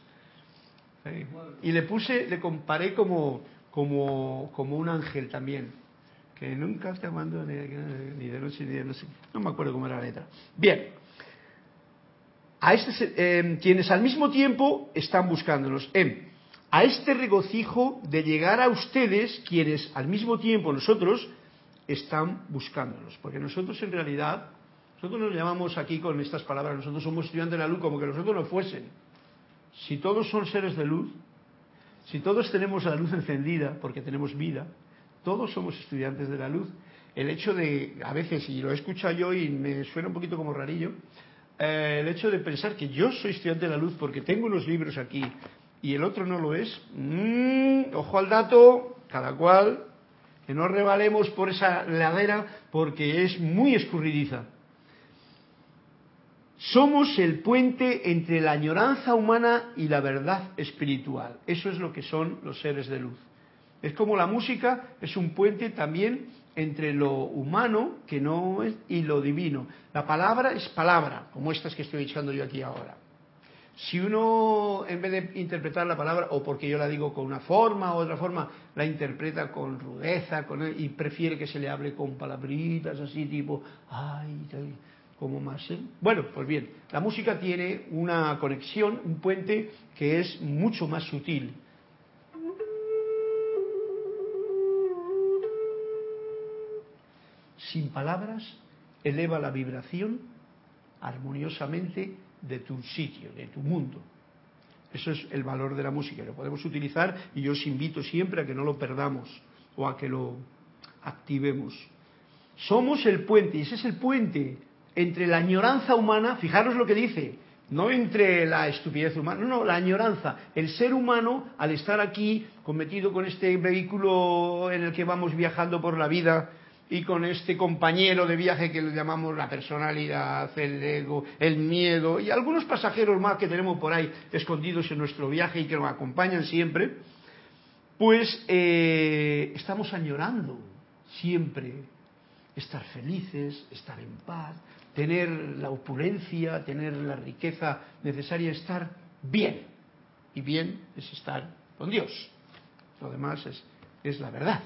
Y le puse, le comparé como, como, como un ángel también, que nunca te abandone ni de noche ni de noche. No me acuerdo cómo era la letra. Bien, a este, eh, quienes al mismo tiempo están buscándonos. En, a este regocijo de llegar a ustedes, quienes al mismo tiempo nosotros están buscándonos. Porque nosotros en realidad, nosotros nos llamamos aquí con estas palabras, nosotros somos estudiantes de la luz como que nosotros no fuesen. Si todos son seres de luz, si todos tenemos la luz encendida porque tenemos vida, todos somos estudiantes de la luz. El hecho de, a veces, y lo he escuchado yo y me suena un poquito como rarillo, eh, el hecho de pensar que yo soy estudiante de la luz porque tengo unos libros aquí y el otro no lo es, mm, ojo al dato, cada cual, que no revalemos por esa ladera porque es muy escurridiza. Somos el puente entre la añoranza humana y la verdad espiritual. Eso es lo que son los seres de luz. Es como la música es un puente también entre lo humano que no es y lo divino. La palabra es palabra, como estas que estoy echando yo aquí ahora. Si uno, en vez de interpretar la palabra, o porque yo la digo con una forma o otra forma, la interpreta con rudeza con, y prefiere que se le hable con palabritas así, tipo, ay, como. ¿eh? Bueno, pues bien, la música tiene una conexión, un puente que es mucho más sutil. Sin palabras, eleva la vibración armoniosamente de tu sitio, de tu mundo. Eso es el valor de la música. Lo podemos utilizar y yo os invito siempre a que no lo perdamos o a que lo activemos. Somos el puente, y ese es el puente entre la añoranza humana, fijaros lo que dice, no entre la estupidez humana, no, no, la añoranza. El ser humano, al estar aquí, cometido con este vehículo en el que vamos viajando por la vida, y con este compañero de viaje que le llamamos la personalidad, el ego, el miedo y algunos pasajeros más que tenemos por ahí escondidos en nuestro viaje y que nos acompañan siempre, pues eh, estamos añorando siempre estar felices, estar en paz, tener la opulencia, tener la riqueza necesaria, estar bien. Y bien es estar con Dios. Lo demás es, es la verdad.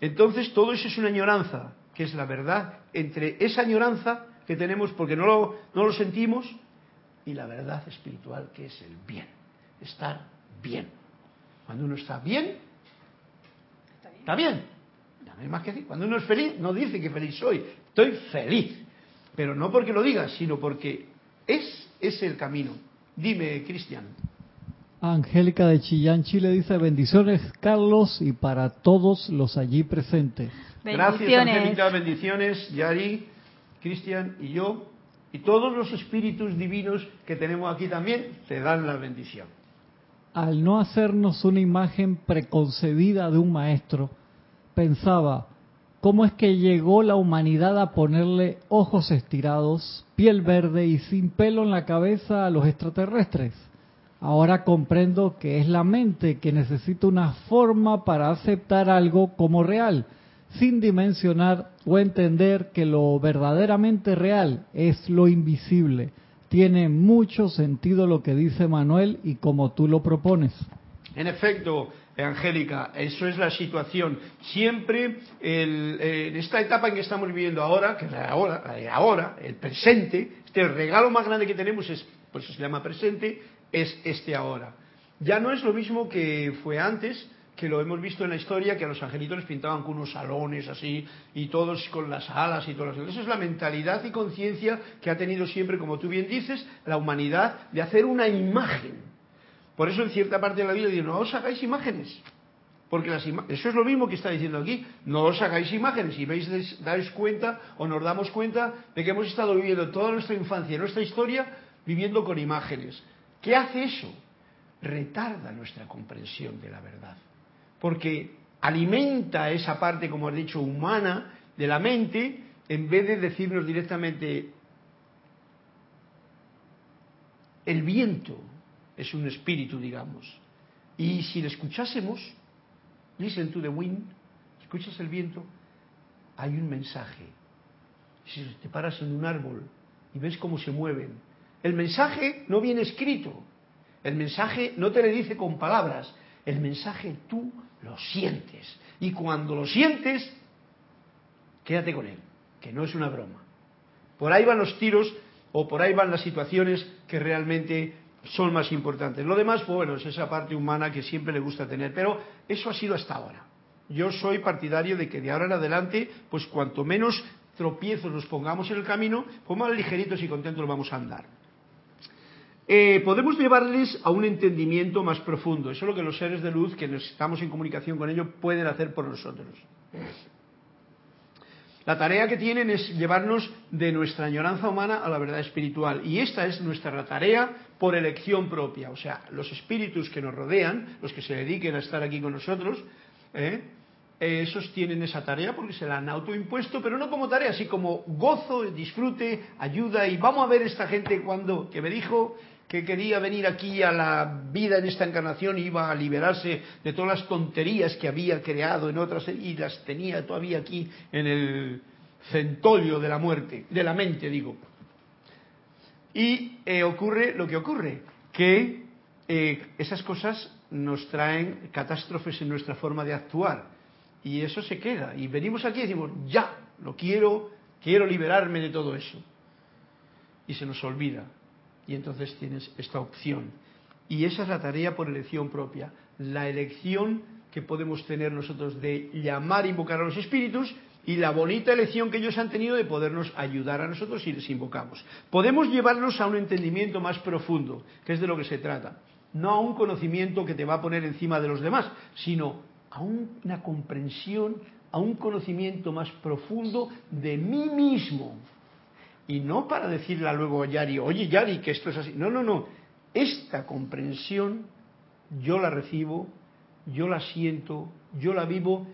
Entonces todo eso es una añoranza, que es la verdad, entre esa añoranza que tenemos porque no lo, no lo sentimos y la verdad espiritual que es el bien, estar bien. Cuando uno está bien, está bien. No hay más que decir. Cuando uno es feliz, no dice que feliz soy, estoy feliz. Pero no porque lo diga, sino porque es, es el camino. Dime, Cristian. Angélica de Chillán, Chile dice bendiciones Carlos y para todos los allí presentes. Gracias Angélica, bendiciones Yari, Cristian y yo y todos los espíritus divinos que tenemos aquí también te dan la bendición. Al no hacernos una imagen preconcebida de un maestro, pensaba, ¿cómo es que llegó la humanidad a ponerle ojos estirados, piel verde y sin pelo en la cabeza a los extraterrestres? Ahora comprendo que es la mente que necesita una forma para aceptar algo como real, sin dimensionar o entender que lo verdaderamente real es lo invisible. Tiene mucho sentido lo que dice Manuel y como tú lo propones. En efecto, Angélica, eso es la situación. Siempre en esta etapa en que estamos viviendo ahora, que es ahora, ahora, el presente, este regalo más grande que tenemos es, por eso se llama presente, es este ahora. Ya no es lo mismo que fue antes, que lo hemos visto en la historia, que a los angelitos les pintaban con unos salones así, y todos con las alas y todas las Esa es la mentalidad y conciencia que ha tenido siempre, como tú bien dices, la humanidad de hacer una imagen. Por eso en cierta parte de la Biblia dice, no os hagáis imágenes. Porque las eso es lo mismo que está diciendo aquí. No os hagáis imágenes. Y veis, dais cuenta o nos damos cuenta de que hemos estado viviendo toda nuestra infancia, nuestra historia, viviendo con imágenes. ¿Qué hace eso? Retarda nuestra comprensión de la verdad. Porque alimenta esa parte, como has dicho, humana de la mente, en vez de decirnos directamente, el viento es un espíritu, digamos. Y si le escuchásemos, listen to the wind, escuchas el viento, hay un mensaje. Si te paras en un árbol y ves cómo se mueven, el mensaje no viene escrito. El mensaje no te le dice con palabras. El mensaje tú lo sientes. Y cuando lo sientes, quédate con él, que no es una broma. Por ahí van los tiros o por ahí van las situaciones que realmente son más importantes. Lo demás, pues bueno, es esa parte humana que siempre le gusta tener. Pero eso ha sido hasta ahora. Yo soy partidario de que de ahora en adelante, pues cuanto menos tropiezos nos pongamos en el camino, pues más ligeritos y contentos vamos a andar. Eh, podemos llevarles a un entendimiento más profundo. Eso es lo que los seres de luz, que estamos en comunicación con ellos, pueden hacer por nosotros. La tarea que tienen es llevarnos de nuestra añoranza humana a la verdad espiritual. Y esta es nuestra tarea por elección propia. O sea, los espíritus que nos rodean, los que se dediquen a estar aquí con nosotros, ¿eh? esos tienen esa tarea porque se la han autoimpuesto, pero no como tarea, así como gozo, disfrute, ayuda. Y vamos a ver esta gente cuando, que me dijo que quería venir aquí a la vida en esta encarnación iba a liberarse de todas las tonterías que había creado en otras y las tenía todavía aquí en el centolio de la muerte, de la mente digo. Y eh, ocurre lo que ocurre, que eh, esas cosas nos traen catástrofes en nuestra forma de actuar y eso se queda. Y venimos aquí y decimos ya, lo quiero, quiero liberarme de todo eso y se nos olvida y entonces tienes esta opción. Y esa es la tarea por elección propia, la elección que podemos tener nosotros de llamar, invocar a los espíritus y la bonita elección que ellos han tenido de podernos ayudar a nosotros si les invocamos. Podemos llevarlos a un entendimiento más profundo, que es de lo que se trata. No a un conocimiento que te va a poner encima de los demás, sino a una comprensión, a un conocimiento más profundo de mí mismo, y no para decirle luego a Yari, oye Yari, que esto es así. No, no, no. Esta comprensión yo la recibo, yo la siento, yo la vivo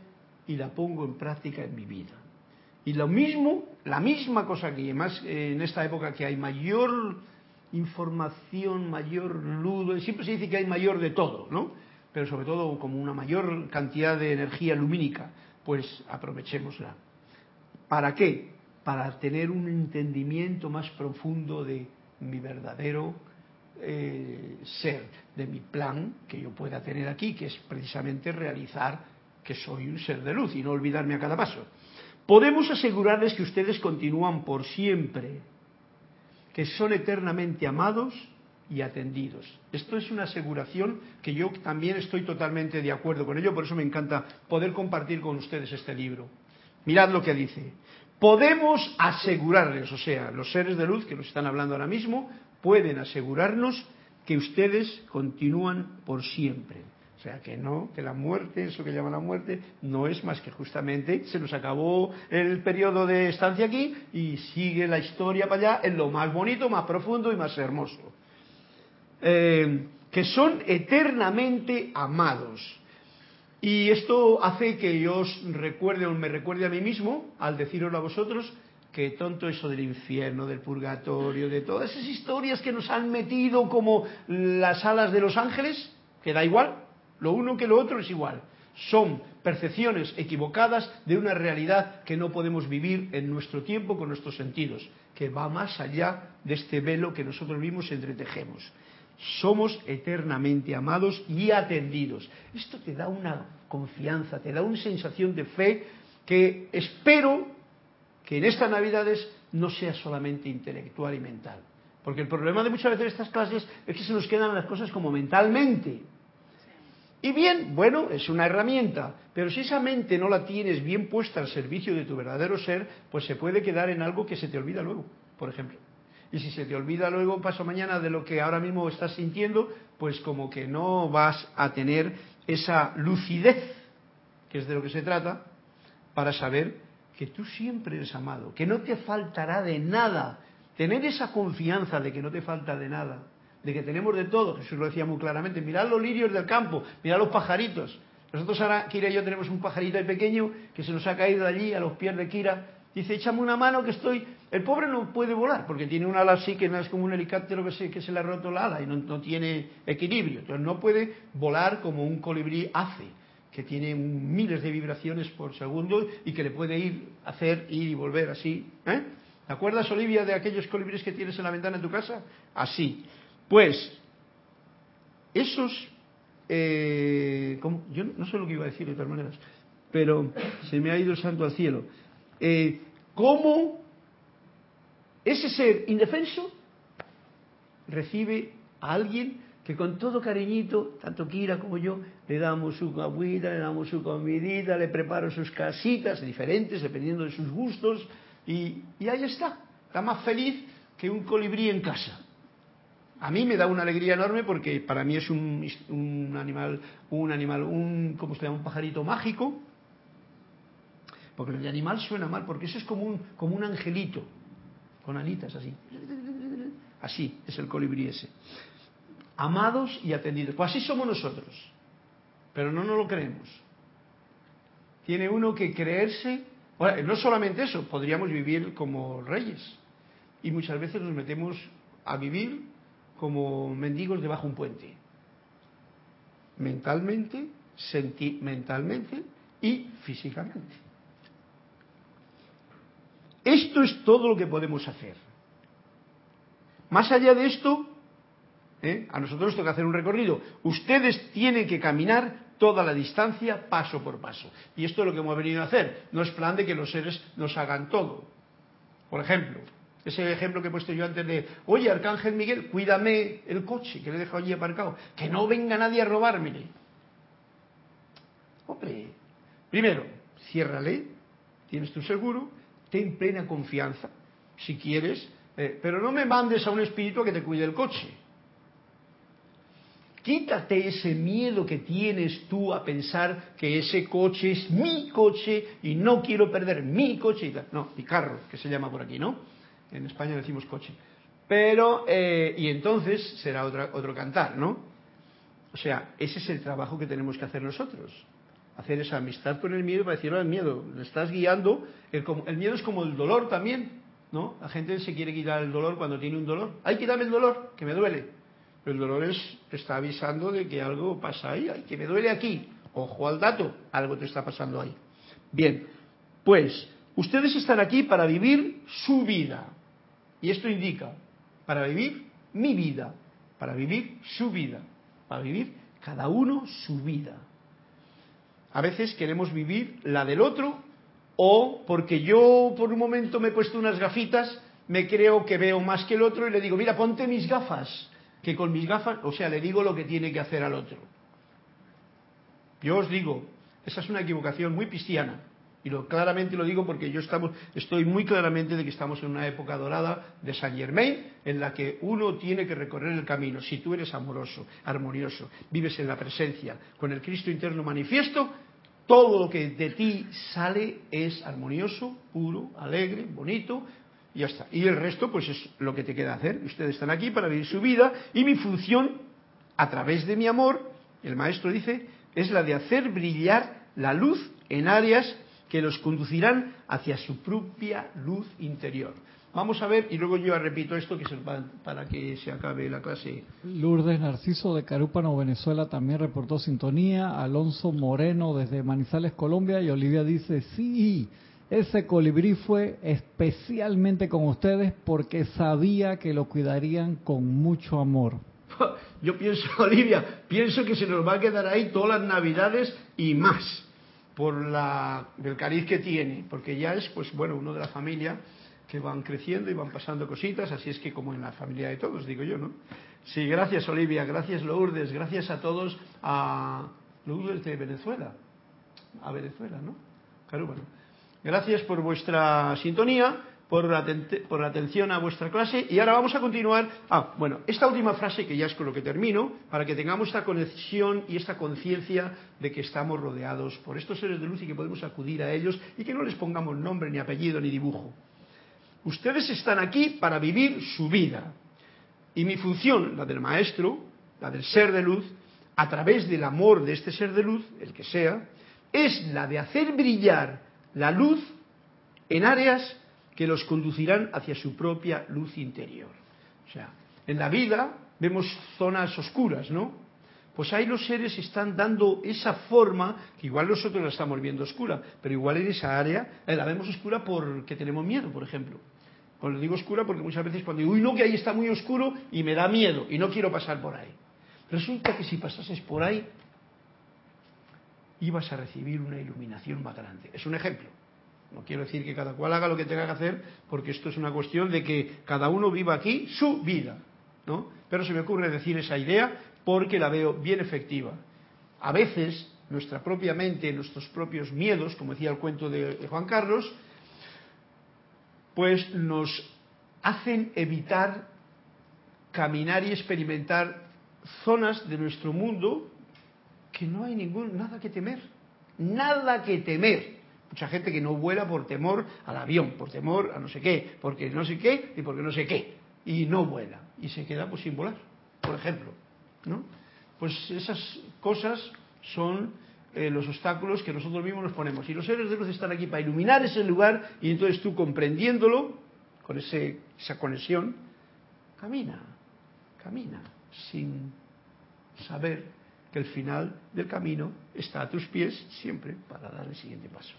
y la pongo en práctica en mi vida. Y lo mismo, la misma cosa que más en esta época que hay mayor información, mayor luz, siempre se dice que hay mayor de todo, ¿no? Pero sobre todo como una mayor cantidad de energía lumínica, pues aprovechémosla. ¿Para qué? Para tener un entendimiento más profundo de mi verdadero eh, ser, de mi plan que yo pueda tener aquí, que es precisamente realizar que soy un ser de luz y no olvidarme a cada paso. Podemos asegurarles que ustedes continúan por siempre, que son eternamente amados y atendidos. Esto es una aseguración que yo también estoy totalmente de acuerdo con ello, por eso me encanta poder compartir con ustedes este libro. Mirad lo que dice. Podemos asegurarles, o sea, los seres de luz que nos están hablando ahora mismo, pueden asegurarnos que ustedes continúan por siempre. O sea, que no, que la muerte, eso que llaman la muerte, no es más que justamente se nos acabó el periodo de estancia aquí y sigue la historia para allá en lo más bonito, más profundo y más hermoso. Eh, que son eternamente amados. Y esto hace que yo os recuerde o me recuerde a mí mismo, al deciroslo a vosotros, que tonto eso del infierno, del purgatorio, de todas esas historias que nos han metido como las alas de los ángeles, que da igual, lo uno que lo otro es igual. Son percepciones equivocadas de una realidad que no podemos vivir en nuestro tiempo con nuestros sentidos, que va más allá de este velo que nosotros mismos entretejemos. Somos eternamente amados y atendidos. Esto te da una confianza, te da una sensación de fe que espero que en estas Navidades no sea solamente intelectual y mental. Porque el problema de muchas veces estas clases es que se nos quedan las cosas como mentalmente. Y bien, bueno, es una herramienta, pero si esa mente no la tienes bien puesta al servicio de tu verdadero ser, pues se puede quedar en algo que se te olvida luego, por ejemplo. Y si se te olvida luego, paso mañana, de lo que ahora mismo estás sintiendo, pues como que no vas a tener esa lucidez, que es de lo que se trata, para saber que tú siempre eres amado, que no te faltará de nada. Tener esa confianza de que no te falta de nada de que tenemos de todo. Jesús lo decía muy claramente. Mirad los lirios del campo, mirad los pajaritos. Nosotros ahora, Kira y yo tenemos un pajarito ahí pequeño que se nos ha caído allí a los pies de Kira. Dice, échame una mano que estoy... El pobre no puede volar porque tiene una ala así que no es como un helicóptero que se, que se le ha roto la ala y no, tiene equilibrio. Entonces no puede volar como un colibrí hace, que tiene miles de vibraciones por segundo y que le puede ir, hacer, ir y volver así. ¿eh? ¿Te acuerdas, Olivia, de aquellos colibríes que tienes en la ventana de tu casa? Así. Pues esos, eh, yo no sé lo que iba a decir de todas maneras, pero se me ha ido el santo al cielo. Eh, ¿Cómo ese ser indefenso recibe a alguien que con todo cariñito, tanto Kira como yo, le damos su agüita, le damos su comidita, le preparo sus casitas diferentes dependiendo de sus gustos y, ahí está, está más feliz que un colibrí en casa. A mí me da una alegría enorme porque para mí es un, animal, un animal, un, ¿cómo se llama? Un pajarito mágico. Porque el animal suena mal, porque eso es como un, como un angelito, con alitas así. Así es el colibrí ese. Amados y atendidos. Pues así somos nosotros. Pero no nos lo creemos. Tiene uno que creerse. No solamente eso, podríamos vivir como reyes. Y muchas veces nos metemos a vivir como mendigos debajo de un puente. Mentalmente, sentimentalmente y físicamente. Esto es todo lo que podemos hacer. Más allá de esto, ¿eh? a nosotros nos toca hacer un recorrido. Ustedes tienen que caminar toda la distancia paso por paso. Y esto es lo que hemos venido a hacer. No es plan de que los seres nos hagan todo. Por ejemplo, ese ejemplo que he puesto yo antes de, oye, Arcángel Miguel, cuídame el coche que le he dejado allí aparcado, que no venga nadie a robármele. Hombre, primero, ciérrale, tienes tu seguro, ten plena confianza, si quieres, eh, pero no me mandes a un espíritu a que te cuide el coche. Quítate ese miedo que tienes tú a pensar que ese coche es mi coche y no quiero perder mi coche. No, mi carro, que se llama por aquí, ¿no? En España decimos coche. Pero, eh, y entonces será otro cantar, ¿no? O sea, ese es el trabajo que tenemos que hacer nosotros. Hacer esa amistad con el miedo para decirle al miedo, le estás guiando. El, el, miedo es como el dolor también, ¿no? La gente se quiere quitar el dolor cuando tiene un dolor. ¡Ay, quítame el dolor! Que me duele. Pero el dolor es, está avisando de que algo pasa ahí. ¡Ay, que me duele aquí! Ojo al dato, algo te está pasando ahí. Bien, pues ustedes están aquí para vivir su vida. Y esto indica, para vivir mi vida, para vivir su vida, para vivir cada uno su vida. A veces queremos vivir la del otro o porque yo por un momento me he puesto unas gafitas, me creo que veo más que el otro y le digo, mira, ponte mis gafas, que con mis gafas, o sea, le digo lo que tiene que hacer al otro. Yo os digo, esa es una equivocación muy cristiana. Y lo, claramente lo digo porque yo estamos, estoy muy claramente de que estamos en una época dorada de Saint Germain en la que uno tiene que recorrer el camino. Si tú eres amoroso, armonioso, vives en la presencia, con el Cristo interno manifiesto, todo lo que de ti sale es armonioso, puro, alegre, bonito, y ya está. Y el resto, pues es lo que te queda hacer. Ustedes están aquí para vivir su vida y mi función, a través de mi amor, el maestro dice, es la de hacer brillar la luz en áreas que los conducirán hacia su propia luz interior. Vamos a ver, y luego yo repito esto que es para que se acabe la clase. Lourdes Narciso de Carúpano, Venezuela, también reportó sintonía. Alonso Moreno desde Manizales, Colombia. Y Olivia dice, sí, ese colibrí fue especialmente con ustedes porque sabía que lo cuidarían con mucho amor. Yo pienso, Olivia, pienso que se nos va a quedar ahí todas las navidades y más por la, el cariz que tiene, porque ya es, pues bueno, uno de la familia que van creciendo y van pasando cositas, así es que como en la familia de todos, digo yo, ¿no? Sí, gracias Olivia, gracias Lourdes, gracias a todos, a Lourdes de Venezuela, a Venezuela, ¿no? Claro, bueno. Gracias por vuestra sintonía por la, por atención a vuestra clase. Y ahora vamos a continuar. Ah, bueno, esta última frase que ya es con lo que termino, para que tengamos esta conexión y esta conciencia de que estamos rodeados por estos seres de luz y que podemos acudir a ellos y que no les pongamos nombre, ni apellido, ni dibujo. Ustedes están aquí para vivir su vida. Y mi función, la del maestro, la del ser de luz, a través del amor de este ser de luz, el que sea, es la de hacer brillar la luz en áreas que los conducirán hacia su propia luz interior. O sea, en la vida vemos zonas oscuras, ¿no? Pues ahí los seres están dando esa forma, que igual nosotros la estamos viendo oscura, pero igual en esa área eh, la vemos oscura porque tenemos miedo, por ejemplo. Cuando digo oscura porque muchas veces cuando digo, uy, no, que ahí está muy oscuro y me da miedo y no quiero pasar por ahí. Resulta que si pasases por ahí, ibas a recibir una iluminación más grande. Es un ejemplo. No quiero decir que cada cual haga lo que tenga que hacer, porque esto es una cuestión de que cada uno viva aquí su vida, ¿no? Pero se me ocurre decir esa idea porque la veo bien efectiva. A veces nuestra propia mente, nuestros propios miedos, como decía el cuento de Juan Carlos, pues nos hacen evitar caminar y experimentar zonas de nuestro mundo que no hay ningún nada que temer, nada que temer. Mucha gente que no vuela por temor al avión, por temor a no sé qué, porque no sé qué y porque no sé qué. Y no vuela. Y se queda pues sin volar, por ejemplo. ¿no? Pues esas cosas son eh, los obstáculos que nosotros mismos nos ponemos. Y los seres de luz están aquí para iluminar ese lugar y entonces tú comprendiéndolo, con ese, esa conexión, camina, camina, sin saber que el final del camino está a tus pies siempre para dar el siguiente paso.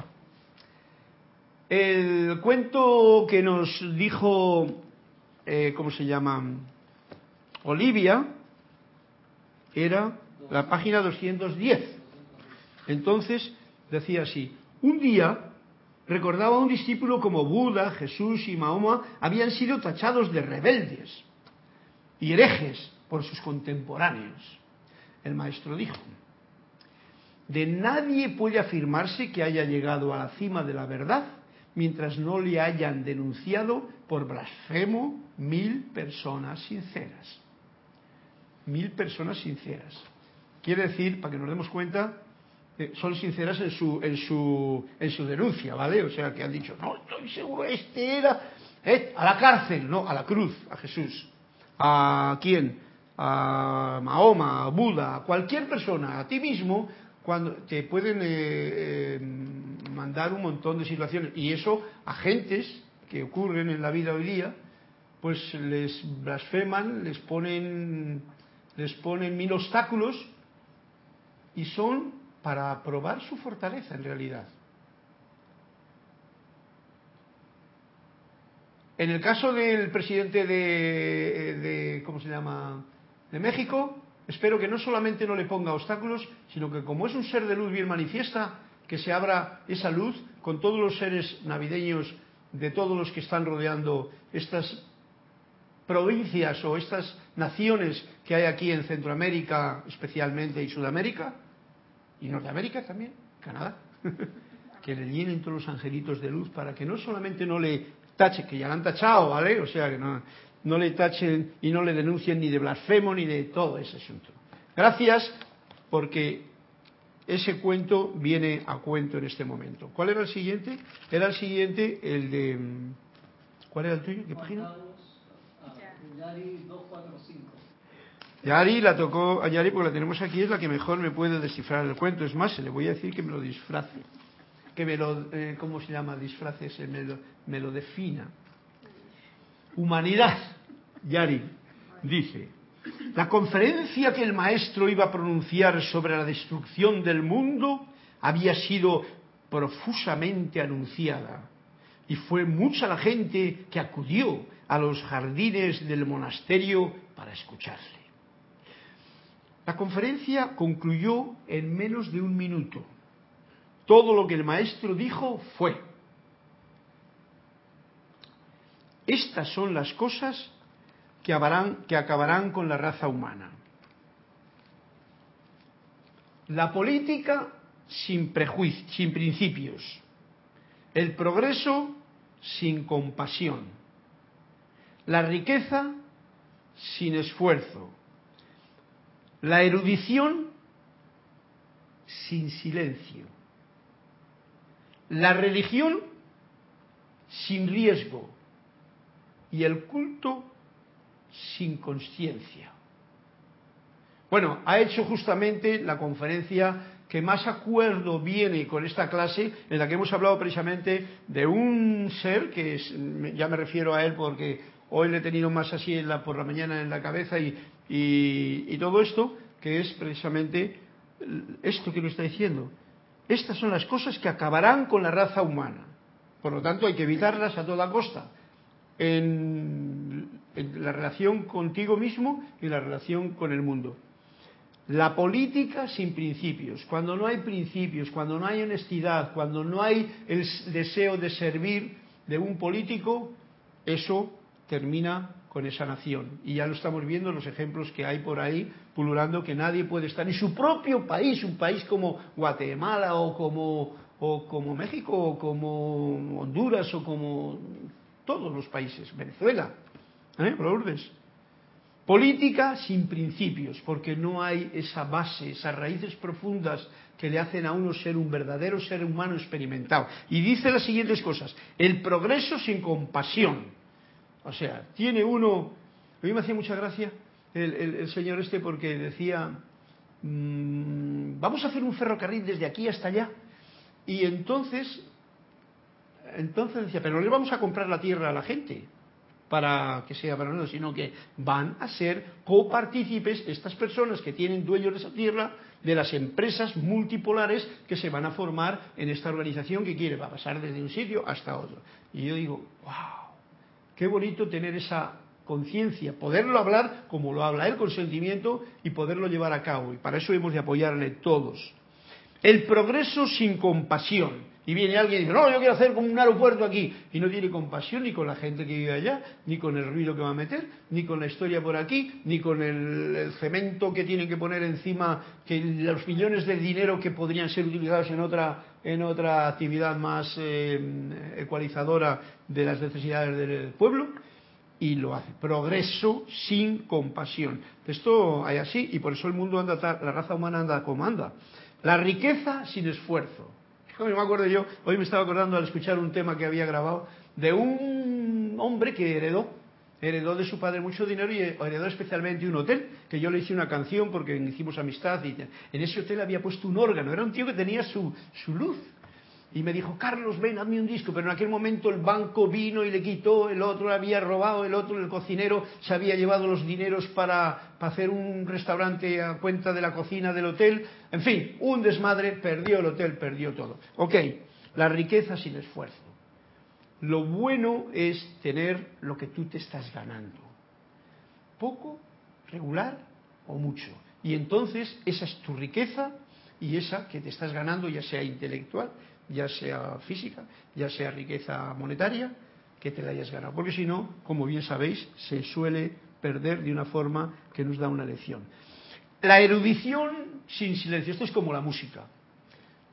El cuento que nos dijo, eh, ¿cómo se llama? Olivia, era la página 210. Entonces decía así, un día recordaba a un discípulo como Buda, Jesús y Mahoma habían sido tachados de rebeldes y herejes por sus contemporáneos. El maestro dijo, de nadie puede afirmarse que haya llegado a la cima de la verdad mientras no le hayan denunciado por blasfemo mil personas sinceras. Mil personas sinceras. Quiere decir, para que nos demos cuenta, eh, son sinceras en su, en, su, en su denuncia, ¿vale? O sea, que han dicho, no, estoy seguro, este era eh, a la cárcel, no, a la cruz, a Jesús. ¿A quién? A Mahoma, a Buda, a cualquier persona, a ti mismo, cuando te pueden eh, mandar un montón de situaciones. Y eso a gentes que ocurren en la vida hoy día pues les blasfeman les ponen les ponen mil obstáculos y son para probar su fortaleza en realidad. En el caso del presidente de, de cómo se llama de México espero que no solamente no le ponga obstáculos, sino que como es un ser de luz bien manifiesta, que se abra esa luz con todos los seres navideños de todos los que están rodeando estas provincias o estas naciones que hay aquí en Centroamérica especialmente y Sudamérica y Norteamérica también, Canadá, que le llenen todos los angelitos de luz para que no solamente no le tache, que ya la han tachado, ¿vale? O sea, que no, no le tachen y no le denuncien ni de blasfemo ni de todo ese asunto. Gracias porque ese cuento viene a cuento en este momento. ¿Cuál era el siguiente? Era el siguiente, el de... ¿Cuál era el tuyo? ¿Qué página? Yari 245. Yari la tocó a Yari porque la tenemos aquí, es la que mejor me puede descifrar el cuento. Es más, se le voy a decir que me lo disfrace. Que me lo, eh, ¿cómo se llama? Disfrace, se me lo, me lo defina. Humanidad, Yari, dice, la conferencia que el maestro iba a pronunciar sobre la destrucción del mundo había sido profusamente anunciada y fue mucha la gente que acudió a los jardines del monasterio para escucharle. La conferencia concluyó en menos de un minuto. Todo lo que el maestro dijo fue, estas son las cosas que acabarán, con la raza humana. La política sin, sin principios. El progreso sin compasión. La riqueza sin esfuerzo. La erudición sin silencio. La religión sin riesgo. Y el culto sin conciencia. Bueno, ha hecho justamente la conferencia que más acuerdo viene con esta clase, en la que hemos hablado precisamente de un ser, que es, ya me refiero a él porque hoy le he tenido más así por la mañana en la cabeza y, y todo esto, que es precisamente esto que nos está diciendo. Estas son las cosas que acabarán con la raza humana. Por lo tanto, hay que evitarlas a toda costa. En la relación contigo mismo y la relación con el mundo. La política sin principios, cuando no hay principios, cuando no hay honestidad, cuando no hay el deseo de servir de un político, eso termina con esa nación. Y ya lo estamos viendo los ejemplos que hay por ahí pululando que nadie puede estar en su propio país, un país como Guatemala o como, o como México o como Honduras o como todos los países, Venezuela, ¿Eh? Política sin principios, porque no hay esa base, esas raíces profundas que le hacen a uno ser un verdadero ser humano experimentado. Y dice las siguientes cosas, el progreso sin compasión. O sea, tiene uno, a mí me hacía mucha gracia el, señor este porque decía, mm, vamos a hacer un ferrocarril desde aquí hasta allá. Y entonces, entonces decía, pero no le vamos a comprar la tierra a la gente para que sea para nosotros, sino que van a ser copartícipes estas personas que tienen dueños de esa tierra de las empresas multipolares que se van a formar en esta organización que quiere, va a pasar desde un sitio hasta otro. Y yo digo, wow, qué bonito tener esa conciencia, poderlo hablar como lo habla él con sentimiento y poderlo llevar a cabo. Y para eso hemos de apoyarle todos. El progreso sin compasión. Y viene alguien y dice, no, yo quiero hacer como un aeropuerto aquí. Y no tiene compasión ni con la gente que vive allá, ni con el ruido que va a meter, ni con la historia por aquí, ni con el, cemento que tienen que poner encima, que los millones de dinero que podrían ser utilizados en otra, en otra actividad más eh, ecualizadora de las necesidades del pueblo. Y lo hace. Progreso sin compasión. Esto hay así, y por eso el mundo anda, la raza humana anda como anda. La riqueza sin esfuerzo me acuerdo yo, hoy me estaba acordando al escuchar un tema que había grabado de un hombre que heredó, heredó de su padre mucho dinero y heredó especialmente un hotel, que yo le hice una canción porque hicimos amistad y en ese hotel había puesto un órgano, era un tío que tenía su, su luz, y me dijo, Carlos, ven, hazme un disco. Pero en aquel momento el banco vino y le quitó, el otro había robado, el otro, el cocinero, se había llevado los dineros para, para hacer un restaurante a cuenta de la cocina del hotel. En fin, un desmadre, perdió el hotel, perdió todo. Ok, la riqueza sin esfuerzo. Lo bueno es tener lo que tú te estás ganando. Poco, regular o mucho. Y entonces esa es tu riqueza y esa que te estás ganando, ya sea intelectual, ya sea física, ya sea riqueza monetaria, que te la hayas ganado. Porque si no, como bien sabéis, se suele perder de una forma que nos da una lección. La erudición sin silencio, esto es como la música.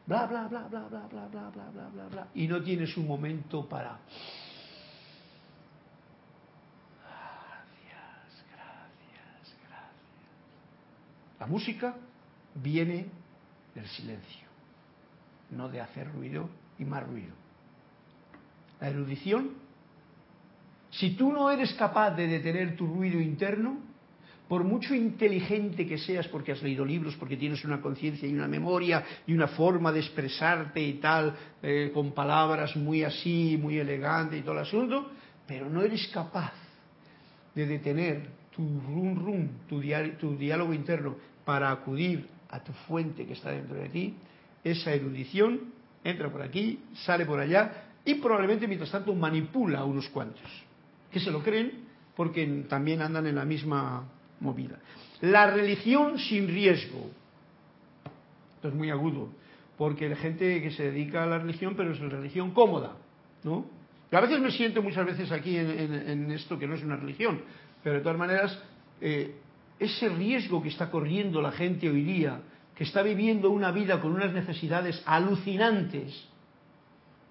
Bla, bla, bla, bla, bla, bla, bla, bla, bla, bla, bla. Y no tienes un momento para... Gracias, gracias, gracias. La música viene del silencio, no de hacer ruido y más ruido. La erudición si tú no eres capaz de detener tu ruido interno, por mucho inteligente que seas porque has leído libros, porque tienes una conciencia y una memoria y una forma de expresarte y tal, eh, con palabras muy así, muy elegante y todo el asunto, pero no eres capaz de detener tu rum rum, tu, tu diálogo interno para acudir a tu fuente que está dentro de ti, esa erudición entra por aquí, sale por allá y probablemente mientras tanto manipula a unos cuantos que se lo creen porque también andan en la misma movida. La religión sin riesgo. Es muy agudo, porque hay gente que se dedica a la religión, pero es una religión cómoda, ¿no? A veces me siento muchas veces aquí en, esto que no es una religión, pero de todas maneras, eh, ese riesgo que está corriendo la gente hoy día, que está viviendo una vida con unas necesidades alucinantes,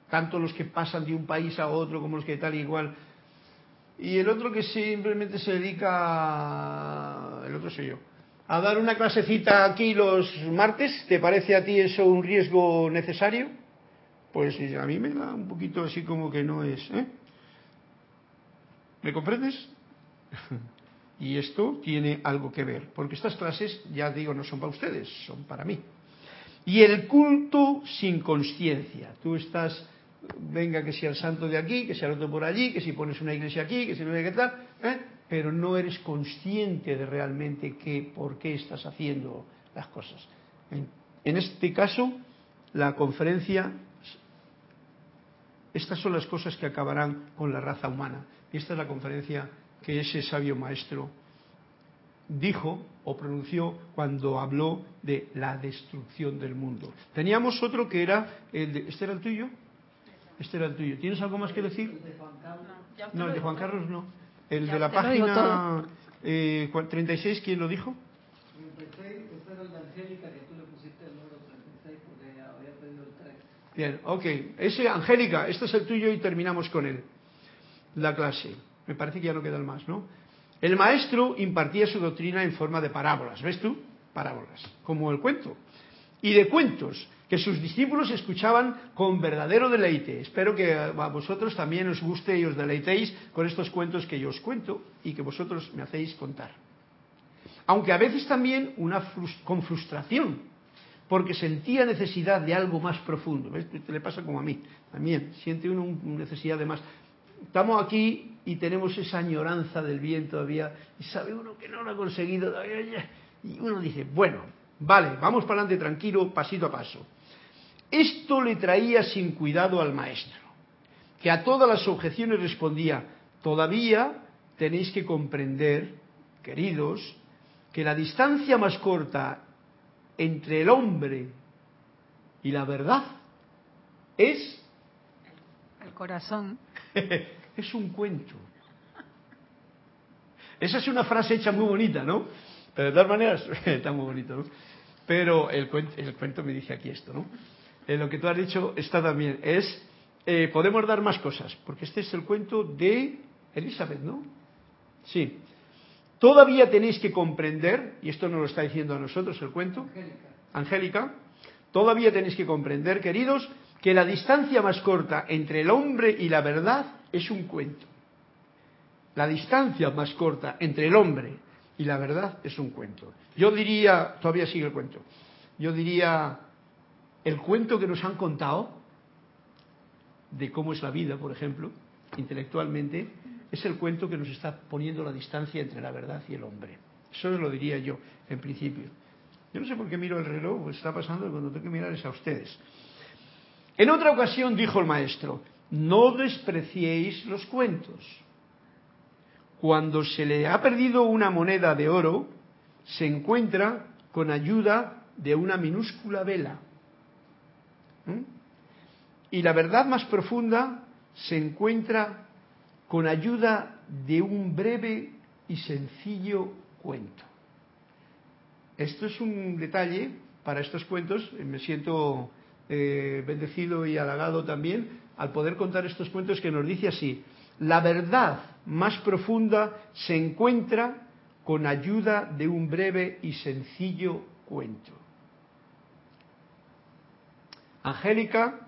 tanto los que pasan de un país a otro como los que tal y igual, y el otro que simplemente se dedica, el otro soy yo, a dar una clasecita aquí los martes, ¿te parece a ti eso un riesgo necesario? Pues a mí me da un poquito así como que no es. ¿eh? ¿Me comprendes? y esto tiene algo que ver, porque estas clases, ya digo, no son para ustedes, son para mí. Y el culto sin conciencia. Tú estás venga que sea el santo de aquí, que sea el otro por allí, que si pones una iglesia aquí, que si no hay que tal, ¿eh? pero no eres consciente de realmente qué, por qué estás haciendo las cosas. En, en este caso, la conferencia, estas son las cosas que acabarán con la raza humana. Y esta es la conferencia que ese sabio maestro dijo o pronunció cuando habló de la destrucción del mundo. Teníamos otro que era, el de, ¿este era el tuyo? Este era el tuyo. ¿Tienes algo más que decir? No, el de Juan Carlos no. El de la página eh, 36, ¿quién lo dijo? 36, era el de Angélica, que tú le pusiste el número 36 porque había pedido el 3. Bien, ok. Ese, Angélica, este es el tuyo y terminamos con él. La clase. Me parece que ya no quedan más, ¿no? El maestro impartía su doctrina en forma de parábolas, ¿ves tú? Parábolas, como el cuento. Y de cuentos que sus discípulos escuchaban con verdadero deleite. Espero que a vosotros también os guste y os deleitéis con estos cuentos que yo os cuento y que vosotros me hacéis contar. Aunque a veces también una con frustración, porque sentía necesidad de algo más profundo. ¿Ves? Le pasa como a mí, también siente uno necesidad de más. Estamos aquí y tenemos esa añoranza del bien todavía y sabe uno que no lo ha conseguido y uno dice, bueno, vale, vamos para adelante tranquilo, pasito a paso. Esto le traía sin cuidado al maestro, que a todas las objeciones respondía, todavía tenéis que comprender, queridos, que la distancia más corta entre el hombre y la verdad es... El corazón. es un cuento. Esa es una frase hecha muy bonita, ¿no? Pero de todas maneras, está muy bonito, ¿no? Pero el cuento, el cuento me dice aquí esto, ¿no? en lo que tú has dicho está también. Es, eh, podemos dar más cosas, porque este es el cuento de Elizabeth, ¿no? Sí. Todavía tenéis que comprender, y esto nos lo está diciendo a nosotros el cuento, Angélica, Angélica todavía tenéis que comprender, queridos, que la distancia más corta entre el hombre y la verdad es un cuento. La distancia más corta entre el hombre y la verdad es un cuento. Yo diría, todavía sigue el cuento, yo diría, el cuento que nos han contado de cómo es la vida, por ejemplo, intelectualmente, es el cuento que nos está poniendo la distancia entre la verdad y el hombre. Eso lo diría yo, en principio. Yo no sé por qué miro el reloj, pues está pasando cuando tengo que mirar es a ustedes. En otra ocasión dijo el maestro, no despreciéis los cuentos. Cuando se le ha perdido una moneda de oro, se encuentra con ayuda de una minúscula vela. ¿Mm? Y la verdad más profunda se encuentra con ayuda de un breve y sencillo cuento. Esto es un detalle para estos cuentos. Me siento eh, bendecido y halagado también al poder contar estos cuentos que nos dice así. La verdad más profunda se encuentra con ayuda de un breve y sencillo cuento. Angélica,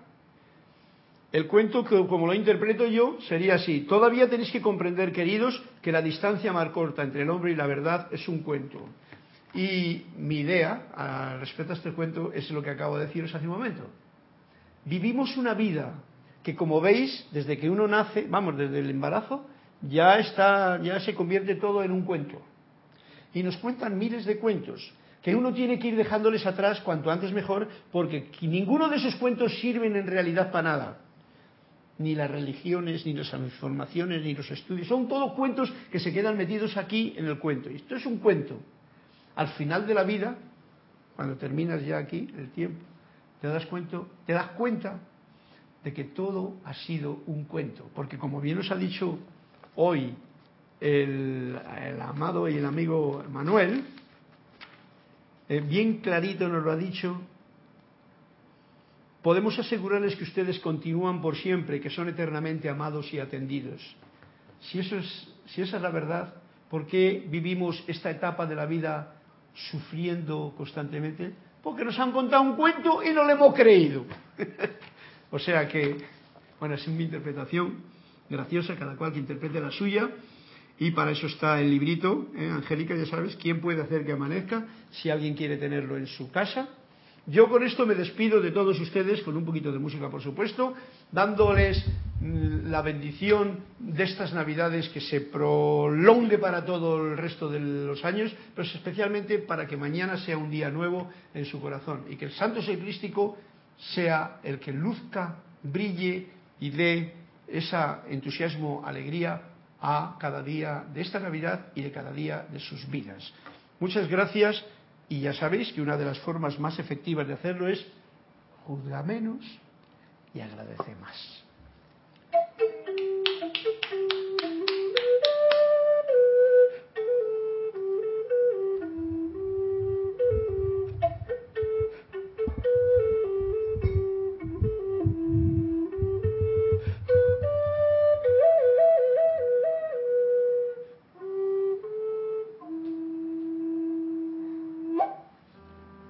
el cuento que, como lo interpreto yo sería así. Todavía tenéis que comprender, queridos, que la distancia más corta entre el hombre y la verdad es un cuento. Y mi idea al respecto a este cuento es lo que acabo de deciros hace un momento. Vivimos una vida que, como veis, desde que uno nace, vamos, desde el embarazo, ya está, ya se convierte todo en un cuento. Y nos cuentan miles de cuentos que uno tiene que ir dejándoles atrás cuanto antes mejor, porque ninguno de esos cuentos sirven en realidad para nada. Ni las religiones, ni las informaciones, ni los estudios. Son todos cuentos que se quedan metidos aquí en el cuento. Y esto es un cuento. Al final de la vida, cuando terminas ya aquí el tiempo, te das cuenta, te das cuenta de que todo ha sido un cuento. Porque como bien nos ha dicho hoy el, amado y el amigo Manuel, eh, bien clarito nos lo ha dicho, podemos asegurarles que ustedes continúan por siempre, que son eternamente amados y atendidos. Si, eso es, si esa es la verdad, ¿por qué vivimos esta etapa de la vida sufriendo constantemente? Porque nos han contado un cuento y no le hemos creído. o sea que, bueno, es mi interpretación graciosa, cada cual que interprete la suya. Y para eso está el librito, ¿eh? Angélica, ya sabes, ¿quién puede hacer que amanezca? Si alguien quiere tenerlo en su casa. Yo con esto me despido de todos ustedes, con un poquito de música, por supuesto, dándoles mm, la bendición de estas Navidades que se prolongue para todo el resto de los años, pero especialmente para que mañana sea un día nuevo en su corazón y que el Santo Eucarístico sea el que luzca, brille y dé ese entusiasmo, alegría a cada día de esta Navidad y de cada día de sus vidas. Muchas gracias y ya sabéis que una de las formas más efectivas de hacerlo es juzga menos y agradece más.